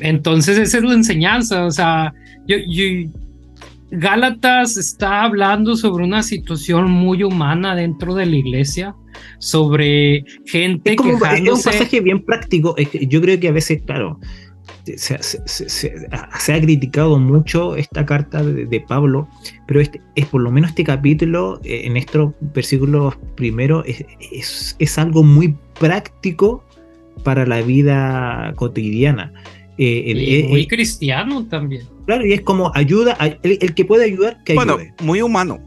Entonces, esa es la enseñanza, o sea, yo, yo- Gálatas está hablando sobre una situación muy humana dentro de la iglesia, sobre gente Es como es un quejándose. pasaje bien práctico. Yo creo que a veces, claro, se, se- se- se- se ha criticado mucho esta carta de, de Pablo, pero este, es por lo menos este capítulo, eh, en estos versículos primeros, es, es- es algo muy práctico para la vida cotidiana. Eh, el- y eh, muy eh, cristiano también. claro, y es como ayuda, a- el, el que puede ayudar, que Bueno, ayude. muy humano.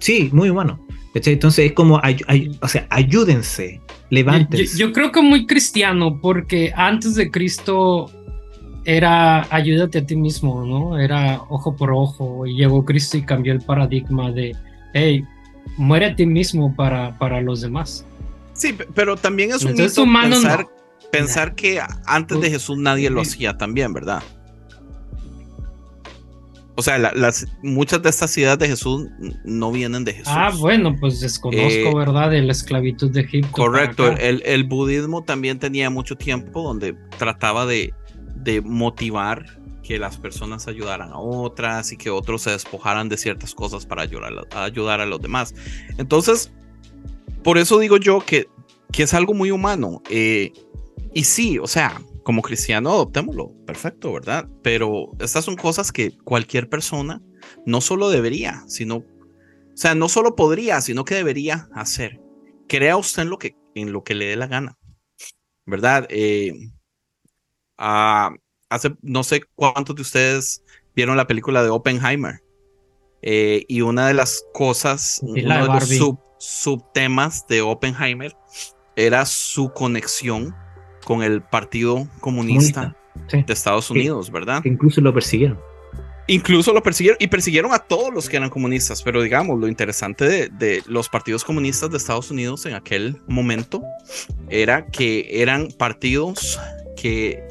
Sí, muy humano. Entonces es como, ay- ay- o sea, ayúdense, Yo, levántense. yo creo que muy cristiano, porque antes de Cristo era ayúdate a ti mismo, ¿no? Era ojo por ojo, y llegó Cristo y cambió el paradigma de, hey, muere a ti mismo para, para los demás. Sí, pe- pero también es un Entonces, mito humano pensar, no. pensar que antes de Jesús nadie lo hacía también, ¿verdad? O sea, la- las, muchas de estas ideas de Jesús no vienen de Jesús. Ah, bueno, pues desconozco, Eh, ¿verdad? De la esclavitud de Egipto. Correcto, el, el budismo también tenía mucho tiempo donde trataba de, de motivar que las personas ayudaran a otras y que otros se despojaran de ciertas cosas para ayudar a, a ayudar a los demás. Entonces, por eso digo yo que, que es algo muy humano. eh, y sí, o sea, como cristiano adoptémoslo, perfecto, ¿verdad? Pero estas son cosas que cualquier persona no solo debería, sino, o sea, no solo podría, sino que debería hacer crea usted en lo que, en lo que le dé la gana, ¿verdad? Eh, ah, hace no sé cuántos de ustedes vieron la película de Oppenheimer. Eh, y una de las cosas, Sí, uno de de los sub- subtemas de Oppenheimer era su conexión con el Partido Comunista Comunista, sí. de Estados. Unidos, ¿verdad? que incluso lo persiguieron. Incluso lo persiguieron y persiguieron a todos los que eran comunistas, pero digamos, lo interesante de, de, los partidos comunistas de Estados Unidos en aquel momento era que eran partidos que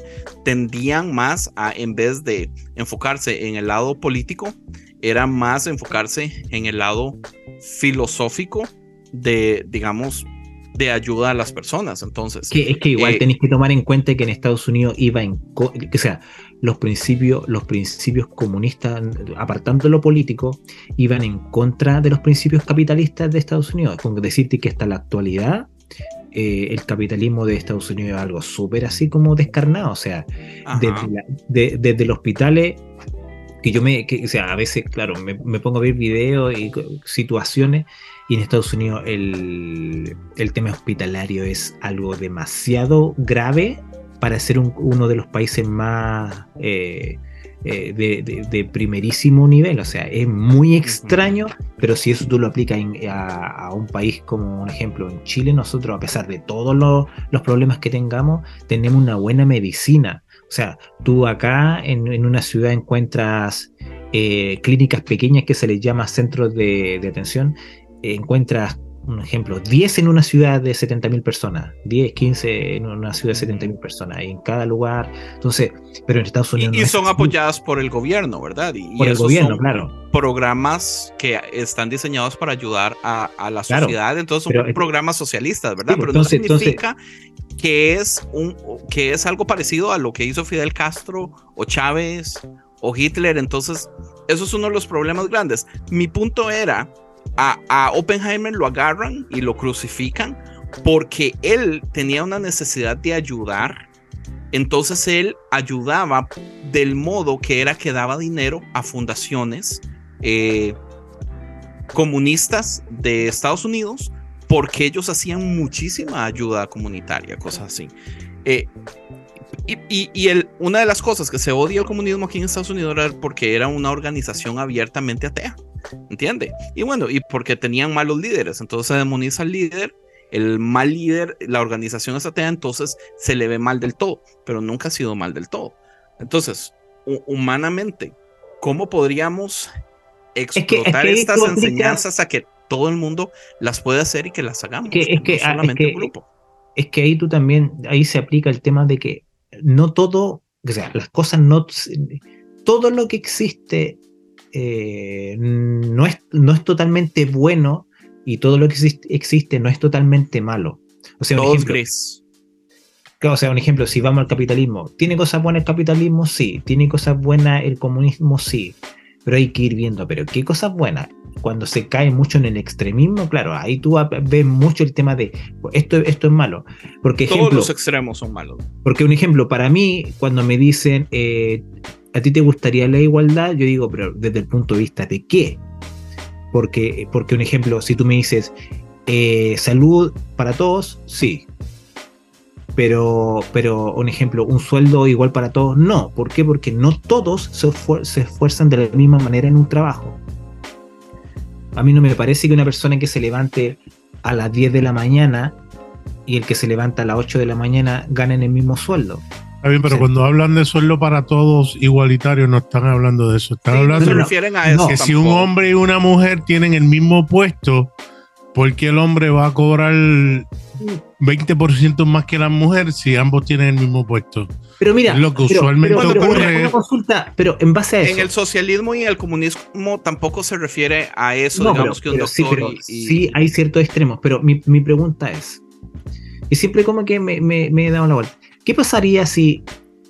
tendían más a, en vez de enfocarse en el lado político, era más enfocarse en el lado filosófico de, digamos, de ayuda a las personas. Entonces, que, es que igual eh, tenéis que tomar en cuenta que en Estados Unidos iba en, o sea, los principios, los principios comunistas, apartando lo político, iban en contra de los principios capitalistas de Estados Unidos. Es como decirte que hasta la actualidad eh, el capitalismo de Estados Unidos es algo súper así como descarnado. O sea, desde, desde los hospitales que yo me, que, o sea, a veces, claro, me, me, pongo a ver videos y situaciones y en Estados Unidos el, el tema hospitalario es algo demasiado grave para ser uno de los países más eh, eh, de, de, primerísimo nivel. O sea, es muy extraño, pero si eso tú lo aplicas a, a, un país como un ejemplo en Chile, nosotros a pesar de todos los, los problemas que tengamos, tenemos una buena medicina. O sea, tú acá en, en una ciudad encuentras eh, clínicas pequeñas que se les llama centros de, de atención encuentras, un ejemplo, 10 en una ciudad de 70.000 personas, 10, 15 en una ciudad de 70.000 personas, en cada lugar. Entonces, pero en Estados Unidos. Y, son apoyadas por el gobierno, ¿verdad? Y, por el gobierno, claro. Programas que están diseñados para ayudar a, la sociedad, entonces son programas socialistas, ¿verdad? pero no significa que, es un, que es algo parecido a lo que hizo Fidel Castro o Chávez o Hitler. Entonces, eso es uno de los problemas grandes. Mi punto era a, Oppenheimer lo agarran y lo crucifican porque él tenía una necesidad de ayudar. Entonces él ayudaba del modo que era que daba dinero a fundaciones eh, comunistas de Estados Unidos porque ellos hacían muchísima ayuda comunitaria, cosas así. Eh, y, una de las cosas que se odia el comunismo aquí en Estados Unidos era porque era una organización abiertamente atea. ¿Entiende? Y bueno, y porque tenían malos líderes, entonces se demoniza al líder, el mal líder, la organización es atea, entonces se le ve mal del todo, pero nunca ha sido mal del todo. Entonces, humanamente, ¿cómo podríamos explotar estas enseñanzas a que todo el mundo las pueda hacer y que las hagamos? es que, ah, solamente un grupo. Es que ahí tú también, ahí se aplica el tema de que no todo, o sea, las cosas no, todo lo que existe eh, no, es, no es totalmente bueno y todo lo que existe, no es totalmente malo. O sea, un ejemplo, o sea, un ejemplo, si vamos al capitalismo, ¿tiene cosas buenas el capitalismo? Sí. ¿Tiene cosas buenas el comunismo? Sí. Pero hay que ir viendo, pero ¿qué cosas buenas? Cuando se cae mucho en el extremismo, claro, ahí tú ves mucho el tema de esto, esto es malo. Porque, Todos los extremos son malos. Porque un ejemplo, para mí, cuando me dicen eh, ¿a ti te gustaría la igualdad? Yo digo, pero desde el punto de vista de qué? Porque, porque un ejemplo, si tú me dices, eh, salud para todos, sí. Pero, pero un ejemplo, un sueldo igual para todos, no. ¿Por qué? Porque no todos se, se esfuerzan de la misma manera en un trabajo. A mí no me parece que una persona que se levante a las 10 de la mañana y el que se levanta a las 8 de la mañana ganen el mismo sueldo. Está bien, pero cuando hablan de sueldo para todos igualitario, no están hablando de eso. Están hablando se refieren a eso. Que si un hombre y una mujer tienen el mismo puesto, ¿por qué el hombre va a cobrar 20% más que la mujer si ambos tienen el mismo puesto? Pero mira, lo que usualmente ocurre. consulta, pero en base a eso. En el socialismo y el comunismo tampoco se refiere a eso, digamos que un doctor. Sí, sí, hay ciertos extremos, pero mi, mi, pregunta es. Y siempre como que me, me, me he dado la vuelta. ¿Qué pasaría si,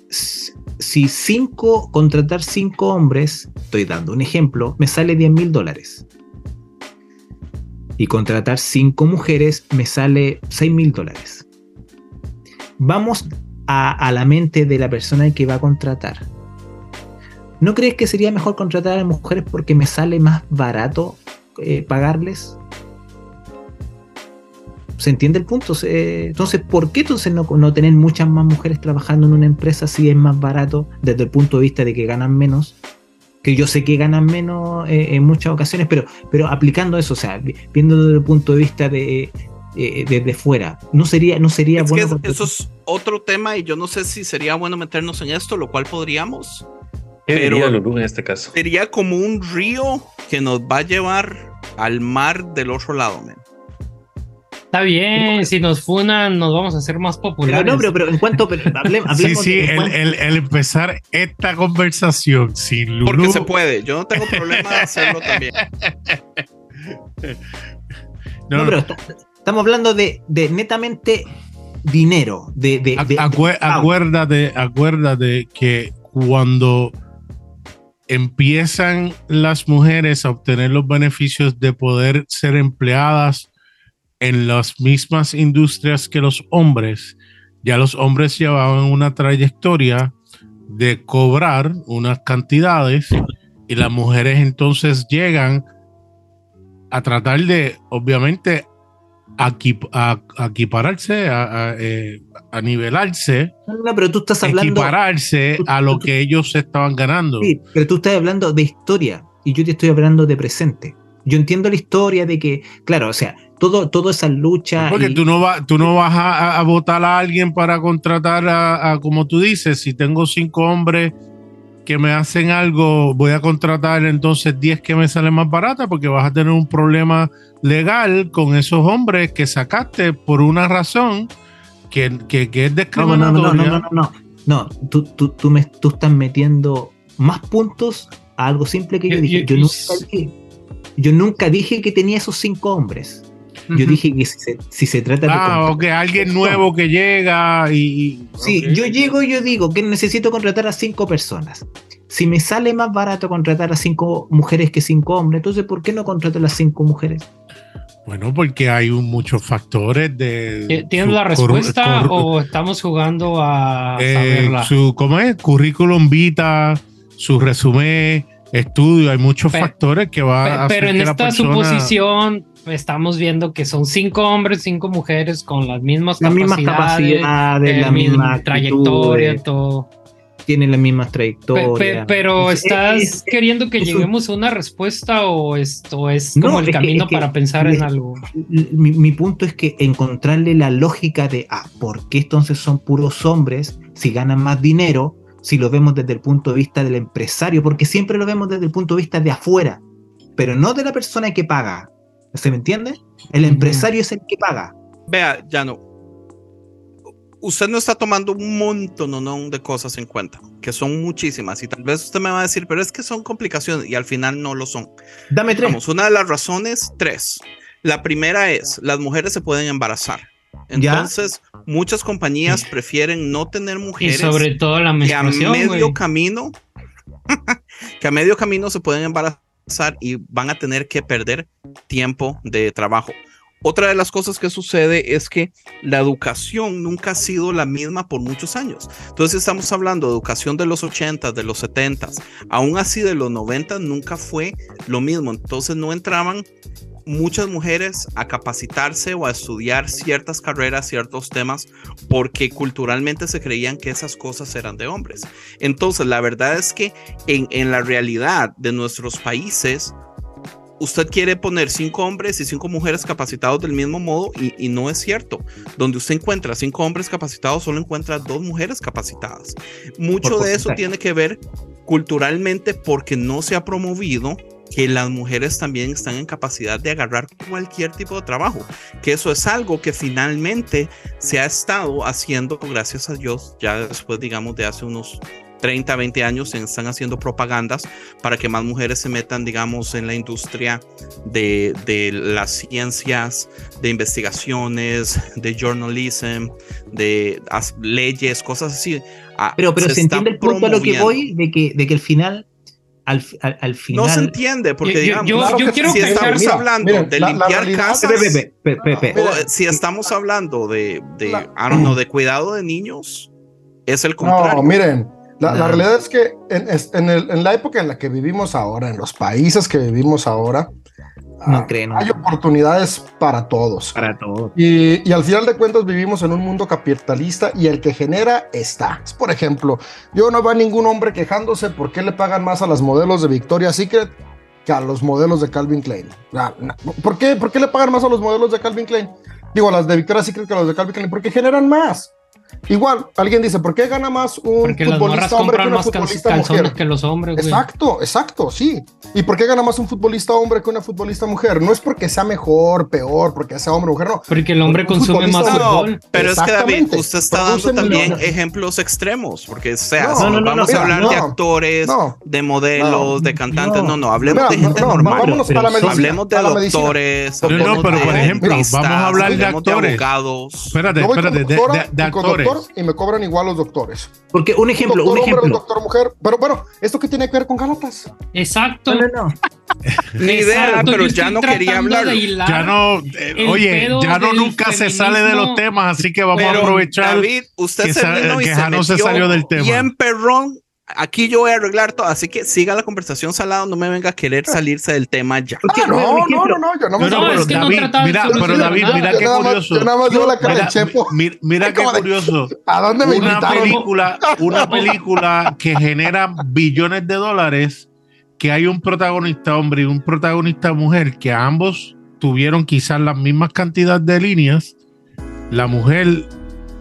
si cinco, contratar cinco hombres, estoy dando un ejemplo, me sale 10 mil dólares? Y contratar cinco mujeres me sale 6 mil dólares. Vamos a, la mente de la persona que va a contratar. ¿No crees que sería mejor contratar a mujeres porque me sale más barato eh, pagarles? ¿Se entiende el punto? Entonces, ¿por qué entonces no, no tener muchas más mujeres trabajando en una empresa si es más barato desde el punto de vista de que ganan menos? Que yo sé que ganan menos eh, en muchas ocasiones, pero, pero aplicando eso, o sea, viendo desde el punto de vista de, eh, desde fuera. No sería, no sería bueno. eso es otro tema y yo no sé si sería bueno meternos en esto, lo cual podríamos. ¿Qué Pero- diría Lulú en este caso? Sería como un río que nos va a llevar al mar del otro lado, men. Está bien, si nos funan, nos vamos a hacer más Pero populares. no, pero, pero en cuanto Sí, hablemos sí, de- en el, el- el empezar esta conversación sin Lulú. Porque se puede. Yo no tengo problema de hacerlo también. No, no, pero está- estamos hablando de, de netamente dinero, de, de, de- acuérdate, acuérdate que cuando empiezan las mujeres a obtener los beneficios de poder ser empleadas en las mismas industrias que los hombres, ya los hombres llevaban una trayectoria de cobrar unas cantidades y las mujeres entonces llegan a tratar de, obviamente, aquip- a- a equipararse, a, a, eh, a nivelarse, no, pero tú estás hablando. equipararse a lo que ellos estaban ganando. Sí, pero tú estás hablando de historia y yo te estoy hablando de presente. Yo entiendo la historia de que, claro, o sea, todo, toda esa lucha. Porque y- tú no, vas tú no vas a, a votar a alguien para contratar a, a, como tú dices, si tengo cinco hombres que me hacen algo, voy a contratar entonces 10 que me salen más barata porque vas a tener un problema legal con esos hombres que sacaste por una razón que, que, que es No, no, no, no, discriminatoria. no, no, no, no. No, tú, tú, tú, me, tú estás metiendo más puntos a algo simple que yo, dije. Yo, nunca dije. Yo nunca dije que tenía esos cinco hombres. Yo dije que si se, si se trata de. Ah, ok, alguien nuevo que llega y... Sí, yo llego y yo digo que necesito contratar a cinco personas. Si me sale más barato contratar a cinco mujeres que cinco hombres, entonces ¿por qué no contrato a las cinco mujeres? Bueno, porque hay un- muchos factores de... ¿Ti- ¿Tienes la respuesta o estamos jugando a eh, saberla? su, ¿Cómo es? Currículum vita, su resumen, estudio, hay muchos factores que va Pe- a hacer Pero en que la esta persona- suposición estamos viendo que son cinco hombres, cinco mujeres con las mismas Las mismas capacidades, capacidades, eh, la mi- misma trayectoria, todo. tienen las mismas Pe- trayectorias. pe- pero Es- estás es- queriendo que es lleguemos a una respuesta o esto es No, como el que- camino que- para pensar es- en algo. mi, mi punto es que encontrarle la lógica de, ah, ¿por qué entonces son puros hombres si ganan más dinero? Si lo vemos desde el punto de vista del empresario, porque siempre lo vemos desde el punto de vista de afuera, pero no de la persona que paga. ¿Se me entiende? El empresario es el que paga. Vea, ya no. Usted no está tomando un montón no, de cosas en cuenta, que son muchísimas. Y tal vez usted me va a decir, pero es que son complicaciones y al final no lo son. Dame tres. Vamos, una de las razones, tres. La primera es, las mujeres se pueden embarazar. Ya. Entonces, muchas compañías prefieren no tener Y mujeres sobre todo la que a medio güey. camino, que a medio camino se pueden embarazar y van a tener que perder tiempo de trabajo. Otra de las cosas que sucede es que la educación nunca ha sido la misma por muchos años. Entonces estamos hablando de educación de los 80, de los 70, aún así de los 90 nunca fue lo mismo. Entonces no entraban muchas mujeres a capacitarse o a estudiar ciertas carreras, ciertos temas, porque culturalmente se creían que esas cosas eran de hombres. Entonces, la verdad es que en, en la realidad de nuestros países, usted quiere poner cinco hombres y cinco mujeres capacitados del mismo modo y, y no es cierto. Donde usted encuentra cinco hombres capacitados, solo encuentra dos mujeres capacitadas. Mucho de eso tiene que ver culturalmente porque no se ha promovido que las mujeres también están en capacidad de agarrar cualquier tipo de trabajo, que eso es algo que finalmente se ha estado haciendo, gracias a Dios, ya después, digamos, de hace unos 30, 20 años, se están haciendo propagandas para que más mujeres se metan, digamos, en la industria de, de las ciencias, de investigaciones, de journalism, de leyes, cosas así. Ah, Pero, pero se, entiende el punto a lo que voy de que, de que al final, al, al, al final. No se entiende, porque Yo- yo- digamos, yo- Claro yo que quiero si pensar- estamos mira, hablando miren, de la- la limpiar realidad- casas, o si estamos hablando de, de La- I don't know, de cuidado de niños, es el contrario. No, miren, la, la realidad es que en, en el- en la época en la que vivimos ahora, en los países que vivimos ahora, No ah, creo, no. hay oportunidades para todos. Para todo. Y, y al final de cuentas vivimos en un mundo capitalista y el que genera está. Por ejemplo, yo no veo a ningún hombre quejándose por qué le pagan más a las modelos de Victoria's Secret que a los modelos de Calvin Klein. ¿Por qué? ¿Por qué le pagan más a los modelos de Calvin Klein? Digo, a las de Victoria's Secret que a los de Calvin Klein, porque generan más. Igual, alguien dice, ¿por qué gana más un Porque futbolista hombre que una futbolista mujer? que los hombres, güey. Exacto, exacto, sí. ¿Y por qué gana más un futbolista hombre que una futbolista mujer? No es porque sea mejor, peor, porque sea hombre o mujer, no. Porque el hombre Porque consume más futbolista- No, fútbol. pero es que David, Exactamente. usted está dando también millones. ejemplos extremos, porque o sea, No, no, no, vamos no, a hablar mira, de actores, no, de modelos, no, de cantantes, no. no, hablemos Mira, de gente no, no, normal. vámonos Pero para la medicina. Hablemos de a la medicina. doctores, No, pero, por ejemplo, vamos a hablar de actores. abogados. Espérate, espérate, de, doctora y doctor me cobran igual los doctores. Porque un ejemplo, doctor un hombre, ejemplo. doctor mujer. Pero bueno, ¿esto qué tiene que ver con Gálatas? Exacto. No, no, no. Ni idea, Exacto, pero ya no quería hablar. de hilar Ya no, eh, oye, ya no nunca se sale de los temas, así que vamos a aprovechar. David, usted que se vino y que se Jano se metió salió del tema. bien perrón. Aquí yo voy a arreglar todo, así que siga la conversación salado, no me venga a querer salirse del tema ya. Ah, no, no, no, no, yo no No, me no, No, pero es que no David, de mira, pero David, mira qué curioso. yo nada más veo la cara Mira, de Chepo. mi- mira qué de- curioso. ¿A dónde me Una invitaron? película, una película que genera billones de dólares, que hay un protagonista hombre y un protagonista mujer, que ambos tuvieron quizás las mismas cantidades de líneas. La mujer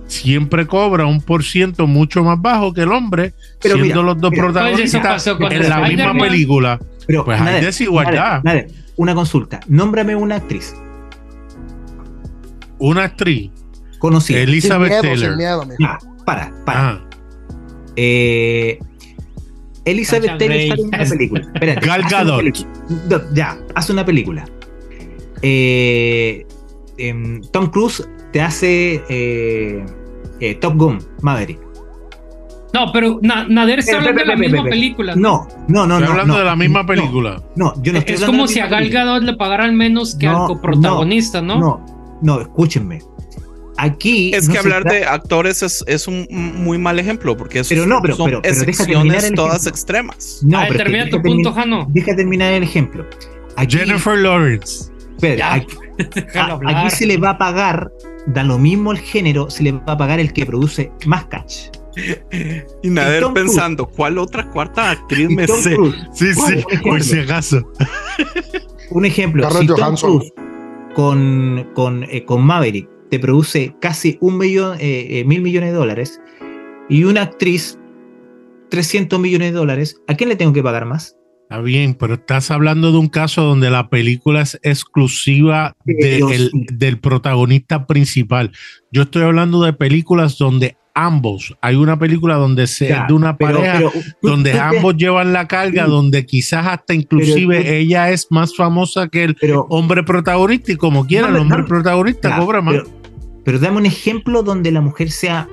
siempre cobra un por ciento mucho más bajo que el hombre, Pero siendo mira, los dos mira. Protagonistas en la misma película. pero Pues hay desigualdad. Nader, Nader, una consulta. Nómbrame una actriz Una actriz, conocida. Sin Elizabeth miedo, Taylor. sin miedo, mijo. Ya, para, para. Ah, Eh, Elizabeth Taylor sale en una película. Espérate, Gal hace una Gadot. película. No, Ya, hace una película. Eh, em, Tom Cruise te hace eh, Top Gun, Maverick. No, pero Na- Nader está hablando de la misma película. No, no, no, estoy no. hablando de la misma película. No, yo no estoy Es hablando como de la si a Gal. Gadot le pagaran menos que No, al coprotagonista, ¿no? No, no, escúchenme. Aquí. Es no que hablar de actores es, es un muy mal ejemplo, porque es- Pero no, pero- son pero- pero excepciones todas extremas. No, a pero termina deja tu punto, terminar- Jano. Deja terminar el ejemplo. Aquí, Jennifer Lawrence. hablar. aquí se le va a pagar, da lo mismo el género, se le va a pagar el que produce más catch. Y Nader Cruise. pensando, ¿cuál otra cuarta actriz Y me sé? Sí, sí, un ejemplo. por si acaso. un ejemplo, si Tom. Cruise con, con, eh, con Maverick te produce casi un millón, eh, eh, mil millones de dólares y una actriz 300 millones de dólares, ¿a quién le tengo que pagar más? Está bien, pero estás hablando de un caso donde la película es exclusiva de el- del protagonista principal. Yo estoy hablando de películas donde ambos, hay una película donde se Ya, es de una pero- pareja pero donde tú ambos llevan la carga, Sí. donde quizás hasta inclusive tú- ella es más famosa que el pero, hombre protagonista y como quiera el hombre protagonista ya, cobra más. Pero, pero dame un ejemplo donde la mujer sea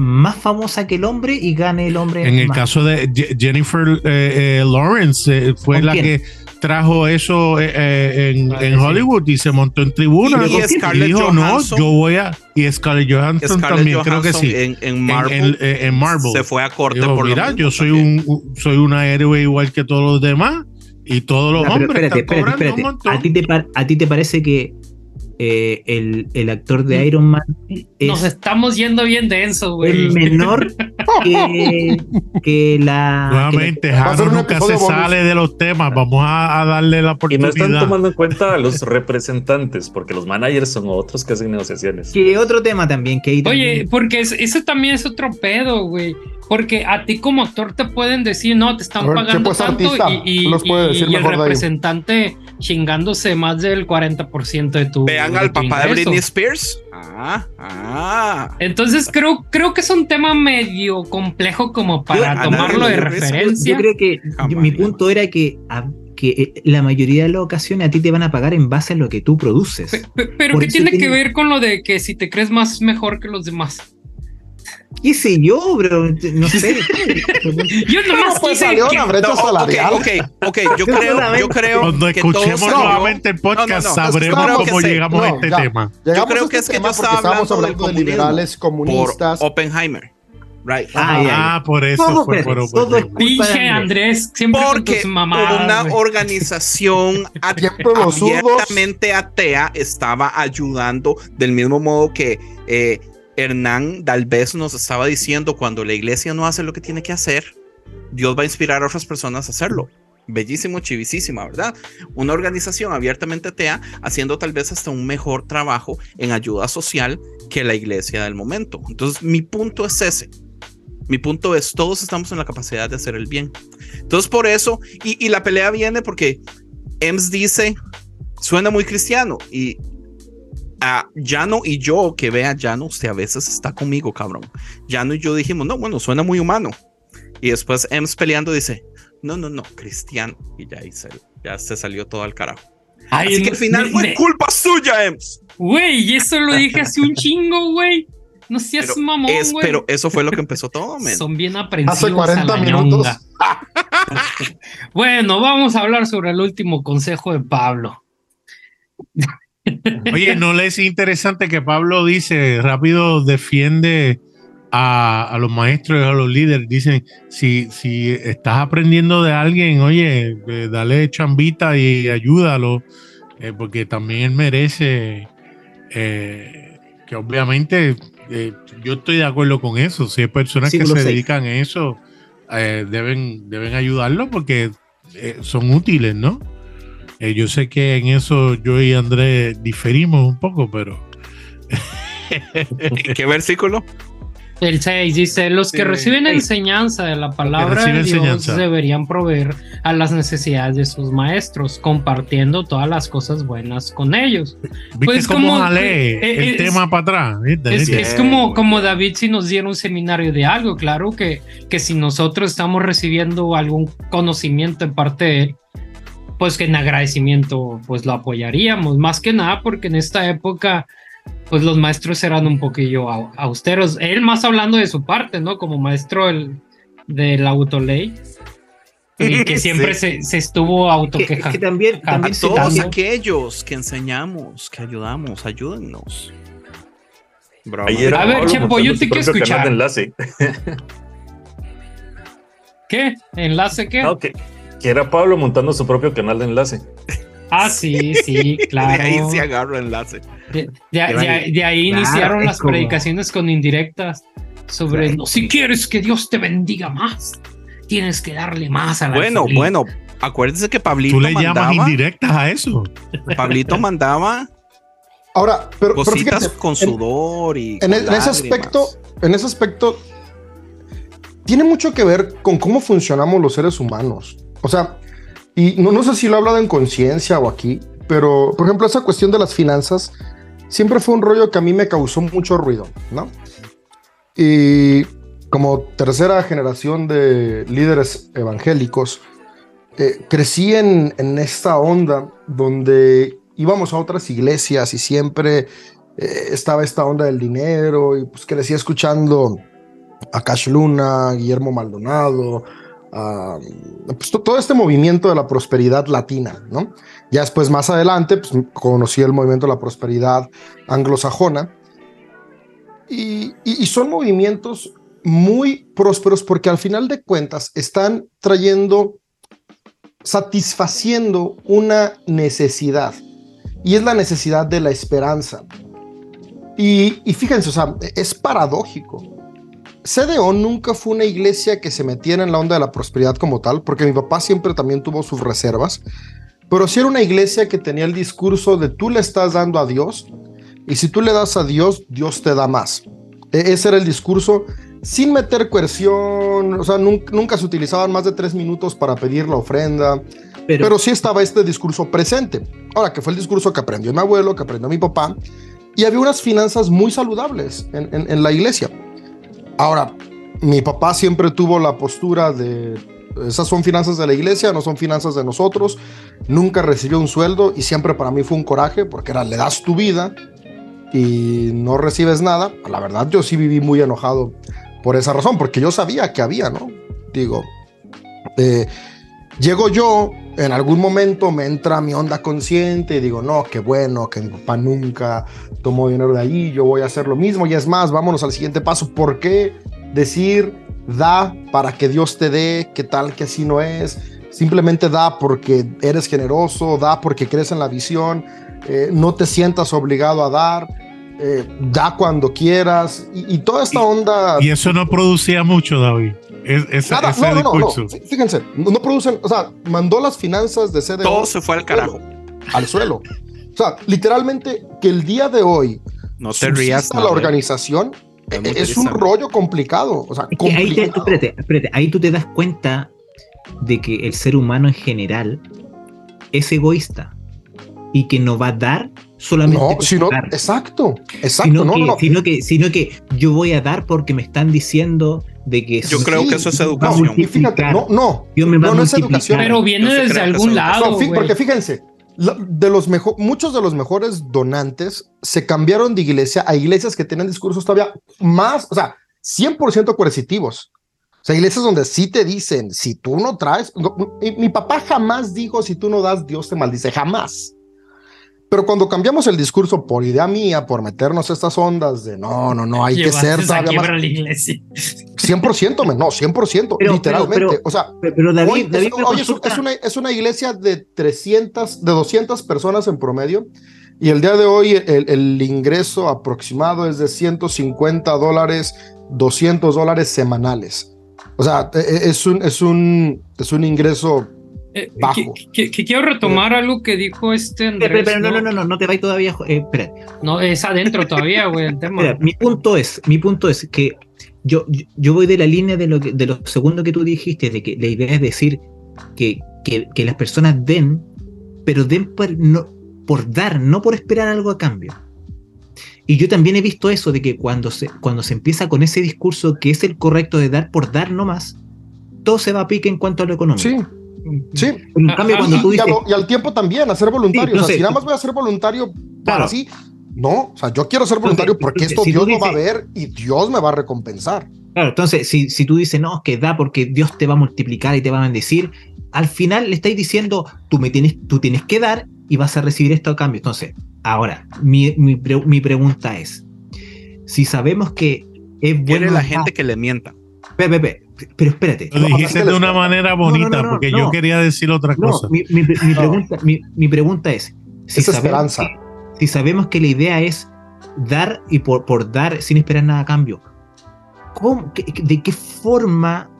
más famosa que el hombre y gane el hombre. En el más. caso de Je- Jennifer eh, eh, Lawrence, eh, fue ¿Con la quién? que trajo eso eh, eh, en, Ah, en sí. Hollywood y se montó en tribuna. Y- y dijo, no, Johansson- yo voy a... Y Scarlett Johansson Scarlett también, creo que sí. En, Marvel en, en Marvel. se fue a corte Dijo, por mira, yo soy también. un, soy una héroe igual que todos los demás y todos los hombres espérate, están espérate, un montón. ¿A ti, te pa- ¿A ti te parece que eh, el, el actor de Iron Man Nos es, estamos yendo bien denso, güey. es menor que, que la. Nuevamente, que la- nunca se bonus. sale de los temas. Vamos a, a darle la Y no oportunidad. están tomando en cuenta a los representantes, porque los managers son otros que hacen negociaciones. que otro tema también que Oye, también- porque es- ese también es otro pedo, güey. Porque a ti como actor te pueden decir, no, te están ver, pagando Chepo es tanto artista, y, y- los puede y- decir y el representante chingándose más del 40% de tu Vean de al tu papá de. Britney Spears. Ah, ah. Entonces creo, creo que es un tema medio complejo como para Yo- tomarlo de referencia. Yo creo que Jamás, mi punto era que, a- que eh, la mayoría de las ocasiones a ti te van a pagar en base a lo que tú produces. Pe- pe- Pero Por ¿qué eso tiene que tiene- ver con lo de que si te crees más mejor que los demás? ¿Qué sé yo, bro? No sé. Yo nomás No, pues quise salió que- una brecha No, ok, salarial. ok, ok, yo Yo creo, yo creo Cuando que escuchemos salió- nuevamente el podcast, No, no, no, sabremos estamos- cómo llegamos a este ya. tema. Llegamos creo que este es que yo estaba hablando del hablando de liberales por comunistas. Oppenheimer. Right. Ah, Ah, por eso Todo, fue por Pinche Andrés, siempre con Porque mamadas, una güey. organización abiertamente atea estaba ayudando del mismo modo que eh, Hernán Dalvez nos estaba diciendo cuando la iglesia no hace lo que tiene que hacer, Dios va a inspirar a otras personas a hacerlo. bellísimo, chivisísima, ¿verdad? Una organización abiertamente atea haciendo tal vez hasta un mejor trabajo en ayuda social que la iglesia del momento. Entonces, mi punto es ese. Mi punto es, todos estamos en la capacidad de hacer el bien. Entonces, por eso, y, la pelea viene porque Ems dice, suena muy cristiano, y a Llano y yo, que vea Llano, usted a veces está conmigo, cabrón. Llano y yo dijimos, no, bueno, suena muy humano. Y después Ems peleando dice, no, no, no, cristiano. Y ya, se, ya se salió todo al carajo. Así que al final fue culpa suya, Ems. Güey, eso lo dije hace un chingo, güey. No seas pero mamón, güey. Pero eso fue lo que empezó todo, men. Son bien aprensivos. Hace 40 minutos. bueno, vamos a hablar sobre el último consejo de Pablo. Oye, ¿no le es interesante que Pablo dice, rápido defiende a, los maestros y a los líderes? Dicen, si, si estás aprendiendo de alguien, oye, eh, dale chambita y ayúdalo, eh, porque también él merece eh, que obviamente yo estoy de acuerdo con eso. Si hay personas que se dedican a eso, deben, deben ayudarlo porque son útiles, ¿no? Eh, yo sé que en eso yo y Andrés diferimos un poco, pero. ¿Qué versículo? El 6 dice: Los que reciben enseñanza de la palabra de Dios deberían proveer a las necesidades de sus maestros, compartiendo todas las cosas buenas con ellos. ¿Viste pues cómo como, el tema para atrás? Es, como, como David si nos diera un seminario de algo, claro que, que si nosotros estamos recibiendo algún conocimiento en parte de él, pues que en agradecimiento pues lo apoyaríamos, más que nada porque en esta época pues los maestros eran un poquillo austeros, él más hablando de su parte, ¿no? Como maestro del, de la autoley. Y que siempre se, se, estuvo autoquejando. Que, también, también todos aquellos que enseñamos, que ayudamos, ayúdennos. A ver, Chepo, yo te quiero escuchar. Enlace. ¿Qué? ¿Enlace qué? Okay que era Pablo montando su propio canal de enlace. Ah, sí, sí, claro. de ahí se agarró enlace. De, ahí iniciaron las predicaciones con indirectas sobre si quieres que Dios te bendiga más, tienes que darle más a la Bueno, bueno, acuérdense que Pablito Tú le llamas indirectas a eso. Pablito mandaba Ahora, pero, cositas con sudor y en, en ese aspecto, en ese aspecto tiene mucho que ver con cómo funcionamos los seres humanos. O sea, y no, no sé si lo he hablado en conciencia o aquí, pero por ejemplo, esa cuestión de las finanzas siempre fue un rollo que a mí me causó mucho ruido, ¿no? Y como tercera generación de líderes evangélicos, eh, crecí en, en, esta onda donde íbamos a otras iglesias y siempre eh, estaba esta onda del dinero y pues crecí escuchando a Cash Luna, Guillermo Maldonado, pues, todo este movimiento de la prosperidad latina, ¿no? Ya después, más adelante, pues, conocí el movimiento de la prosperidad anglosajona. Y, y, son movimientos muy prósperos porque al final de cuentas están trayendo, satisfaciendo una necesidad. Y es la necesidad de la esperanza. Y, y fíjense, o sea, es paradójico CDO nunca fue una iglesia que se metiera en la onda de la prosperidad como tal, porque mi papá siempre también tuvo sus reservas, pero sí era una iglesia que tenía el discurso de tú le estás dando a Dios y si tú le das a Dios, Dios te da más. E, ese era el discurso sin meter coerción, o sea, nunca, se utilizaban más de tres minutos para pedir la ofrenda, pero, sí estaba este discurso presente. Ahora, que fue el discurso que aprendió mi abuelo, que aprendió mi papá, y había unas finanzas muy saludables en la iglesia. Ahora, mi papá siempre tuvo la postura de esas son finanzas de la iglesia, no son finanzas de nosotros. Nunca recibió un sueldo y siempre para mí fue un coraje porque era le das tu vida y no recibes nada. La verdad, yo sí viví muy enojado por esa razón, porque yo sabía que había, ¿no? Digo, eh, llego yo, en algún momento me entra mi onda consciente y digo, no, qué bueno, que mi papá nunca tomó dinero de allí, yo voy a hacer lo mismo y es más, vámonos al siguiente paso. ¿Por qué decir da para que Dios te dé, qué tal que así no es? Simplemente da porque eres generoso, da porque crees en la visión, eh, no te sientas obligado a dar. Eh, da cuando quieras, y, y toda esta onda. Y eso no producía mucho, David. Es, esa- Nada, ese no, no, no, Fíjense, no no producen, o sea, mandó las finanzas de CDO Todo se fue al carajo. al suelo. O sea, literalmente que el día de hoy No te rías. la organización Es muy es un rollo complicado. O sea, Es que ahí, te, complicado. espérate, espérate, ahí tú te das cuenta de que el ser humano en general es egoísta y que no va a dar solamente No, sino, dar, exacto, exacto, sino, no, que, no, no. sino que sino que yo voy a dar porque me están diciendo de que Yo Sí, creo que eso es educación. Y fíjate, no, no, Dios me no, a no es educación. Pero viene desde algún lado. No, fí- güey. porque fíjense, de los mejo- muchos de los mejores donantes se cambiaron de iglesia a iglesias que tienen discursos todavía más, o sea, 100% coercitivos. O sea, iglesias donde sí te dicen, si tú no traes, no, mi, mi papá jamás dijo, si tú no das, Dios te maldice, jamás. Pero cuando cambiamos el discurso por idea mía, por meternos estas ondas de no, no, no, hay que ser todavía más, a la iglesia. 100%, men, no, 100%, Pero- literalmente. pero- pero- o sea, Pero, David, Hoy, David es, hoy es es una, es una iglesia de 300, de 200 personas en promedio. Y el día de hoy el, el ingreso aproximado es de 150 dólares, 200 dólares semanales. O sea, e- e- es un, es un, es un ingreso Eh, Bajo. que, que- que quiero retomar algo que dijo este Andrés. no, no, no, no, no te vayas todavía. eh, espera, No, es adentro todavía, güey, el tema. espera, mi punto es, mi punto es que yo, yo, yo voy de la línea de lo, que, de lo segundo que tú dijiste, de que la idea es decir que, que, que las personas den, pero den por, no, por dar, no por esperar algo a cambio. Y yo también he visto eso de que cuando se, cuando se empieza con ese discurso que es el correcto de dar por dar nomás, todo se va a pique en cuanto a lo económico. Sí, sí. En cambio, Ah, cuando Y, tú y a dices, lo- y al tiempo también, hacer voluntario. Sí, no o sea, sé. si nada más voy a ser voluntario para Claro. así, no. O sea, yo quiero ser voluntario Entonces, porque esto si Dios lo va a ver y Dios me va a recompensar. Claro, entonces, si, si tú dices, no, es que da porque Dios te va a multiplicar y te va a bendecir, al final le estáis diciendo, tú, me tienes, tú tienes que dar y vas a recibir esto a cambio. Entonces, ahora, mi, mi, pre- mi pregunta es, si sabemos que es Quiere bueno... la dar- gente que le mienta. Pe- pe- pe- pero espérate. Lo dijiste de una manera bonita, no, no, no, porque no. yo quería decir otra No, cosa. mi, mi- mi pregunta, mi, mi pregunta es, si Es sabemos, esperanza. que, si sabemos que la idea es dar y por, por dar sin esperar nada a cambio, ¿cómo- qué- ¿de qué forma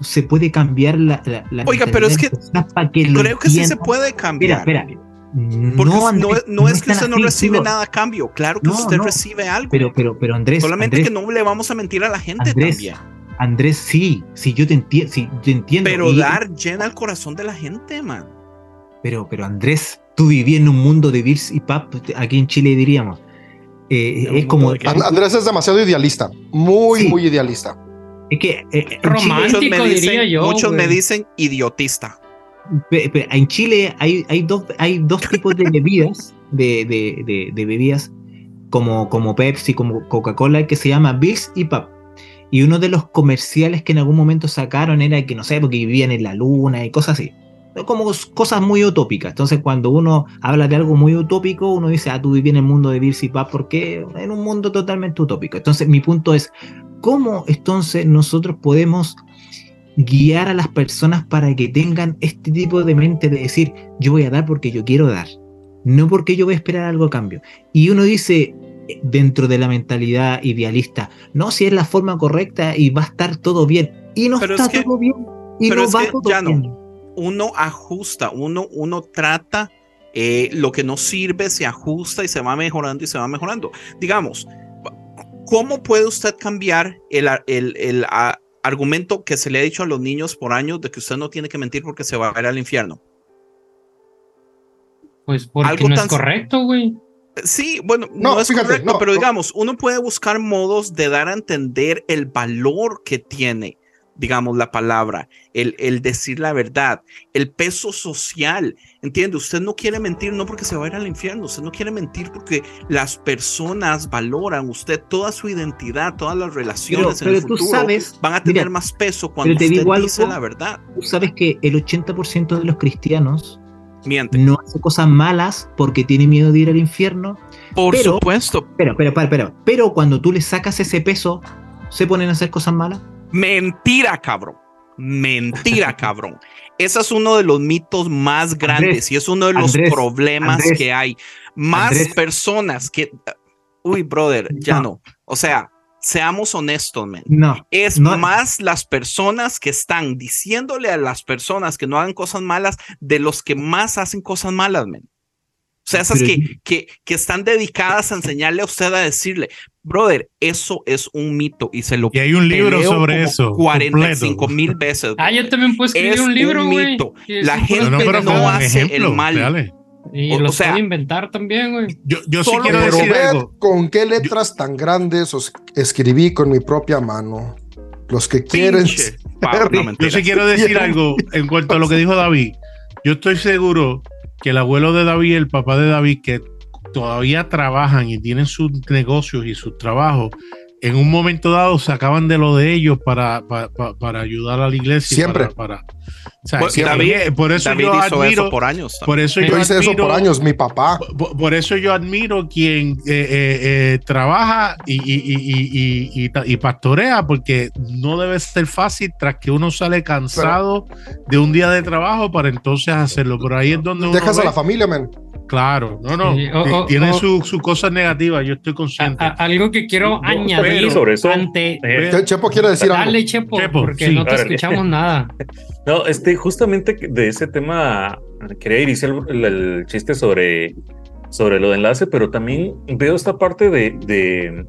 se puede cambiar la, la, la Oiga, pero es que que Creo que sí se puede Espera, cambiar. espera. Porque no, Andrés, no es que usted no así, recibe nada a cambio. Claro que No, usted no. recibe algo. Pero, pero, pero Andrés, Solamente Andrés, que no le vamos a mentir a la gente Andrés, también. Andrés, sí, sí, yo te entiendo, sí, yo entiendo. Pero y- dar llena el corazón de la gente, man. Pero, pero Andrés, tú vivías en un mundo de Bills y Pap, aquí en Chile diríamos. Eh, es como. Andrés es demasiado idealista, muy, Sí. muy idealista. Es que eh, eh, Romántico, Muchos me diría dicen, yo, muchos me dicen idiotista. pe- pe- en Chile hay, hay, dos, hay dos tipos de bebidas, de, de, de, de bebidas, como, como Pepsi, como Coca-Cola, que se llama Bills y Pap. Y uno de los comerciales que en algún momento sacaron era que, no sé, porque vivían en la luna y cosas así. Como cosas muy utópicas. Entonces, cuando uno habla de algo muy utópico, uno dice, ah, tú vivías en el mundo de Bills y Pap, porque en un mundo totalmente utópico. Entonces, mi punto es, ¿cómo entonces nosotros podemos guiar a las personas para que tengan este tipo de mente de decir, yo voy a dar porque yo quiero dar, no porque yo voy a esperar algo a cambio? Y uno dice, dentro de la mentalidad idealista, no, si es la forma correcta y va a estar todo bien. Y no Pero está es que- todo bien. Y pero no es va que todo ya no. bien. Uno ajusta, uno, uno trata eh, lo que no sirve, se ajusta y se va mejorando y se va mejorando. Digamos, ¿cómo puede usted cambiar el, el- el, a- argumento que se le ha dicho a los niños por años de que usted no tiene que mentir porque se va a ir al infierno? Pues porque Algo no es correcto, güey. Sí, bueno, no, No, es fíjate, correcto, no, pero no. digamos, uno puede buscar modos de dar a entender el valor que tiene, digamos, la palabra, el, el decir la verdad, el peso social. ¿Entiende? Usted no quiere mentir no porque se va a ir al infierno, usted no quiere mentir porque las personas valoran usted toda su identidad, todas las relaciones Pero, en el pero tú futuro sabes, van a tener mira, más peso cuando te usted digo dice algo. la verdad. tú sabes que el 80% de los cristianos Miente. no hace cosas malas porque tiene miedo de ir al infierno. Por pero- supuesto. Pero, pero, pero, pero, pero cuando tú le sacas ese peso, ¿se ponen a hacer cosas malas? Mentira, cabrón. Mentira, cabrón. Ese es uno de los mitos más grandes Andrés, y es uno de los Andrés, problemas Andrés, que hay. Más personas que... uy, brother, ya no. O sea, seamos honestos, man. No. Es no. más las personas que están diciéndole a las personas que no hagan cosas malas de los que más hacen cosas malas, man. O sea, esas que, que, que están dedicadas a enseñarle a usted a decirle, brother, eso es un mito y se lo Y hay un libro sobre eso. 45 completo. mil veces. Ah, yo también puedo escribir Es un libro, un güey. mito. La un gente No, hace el ejemplos mal. reales. Y o- o los sea- inventar también, güey. Yo, yo sí Solo quiero decir algo. con qué letras tan grandes os escribí con mi propia mano. Los que quieren. Pau, no, Yo sí quiero decir algo en cuanto a lo que dijo David. Yo estoy seguro que el abuelo de David, el papá de David, que todavía trabajan y tienen sus negocios y sus trabajos, en un momento dado sacaban de lo de ellos para, para, para- ayudar a la iglesia. Siempre. Para, para- o sea, que- David- por eso David yo hizo admiro, eso por años. por eso yo, Yo hice eso admiro- por años, mi papá. por, por eso yo admiro quien eh, eh, eh, trabaja y, y- y- y- y- y ta- y pastorea, porque no debe ser fácil tras que uno sale cansado de un día de trabajo para entonces hacerlo. Pero ahí es donde uno Dejas a ve- la familia, men. Claro, no, no. Sí, tiene sus su cosas negativas, yo estoy consciente. a- algo que quiero No, añadir pero sobre eso, ante. eh, Che- Chepo quiere decir algo. Dale, Chepo, Chepo, porque sí. no te escuchamos nada. No, este, justamente de ese tema quería iniciar el, el chiste sobre, sobre lo de enlace, pero también veo esta parte de, de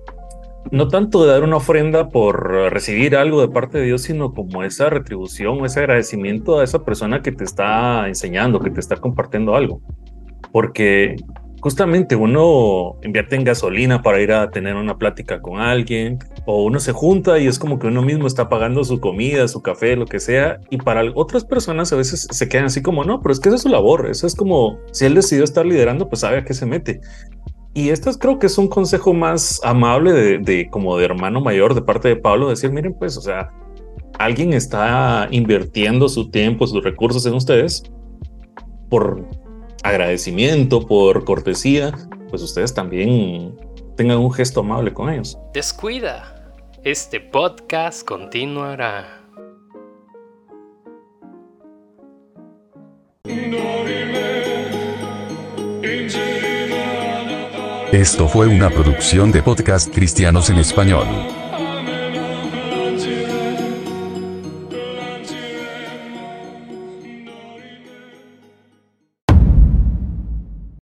no tanto de dar una ofrenda por recibir algo de parte de Dios, sino como esa retribución o ese agradecimiento a esa persona que te está enseñando, que te está compartiendo algo. Porque justamente uno invierte en gasolina para ir a tener una plática con alguien, o uno se junta y es como que uno mismo está pagando su comida, su café, lo que sea, y para otras personas a veces se quedan así como, no, pero es que esa es su labor, eso es como, si él decidió estar liderando, pues sabe a qué se mete. Y esto es, creo que es un consejo más amable de, de como de hermano mayor de parte de Pablo, decir, miren, pues, o sea, alguien está invirtiendo su tiempo, sus recursos en ustedes por agradecimiento, por cortesía, pues ustedes también tengan un gesto amable con ellos. Descuida. Este podcast continuará. Esto fue una producción de podcast cristianos en español.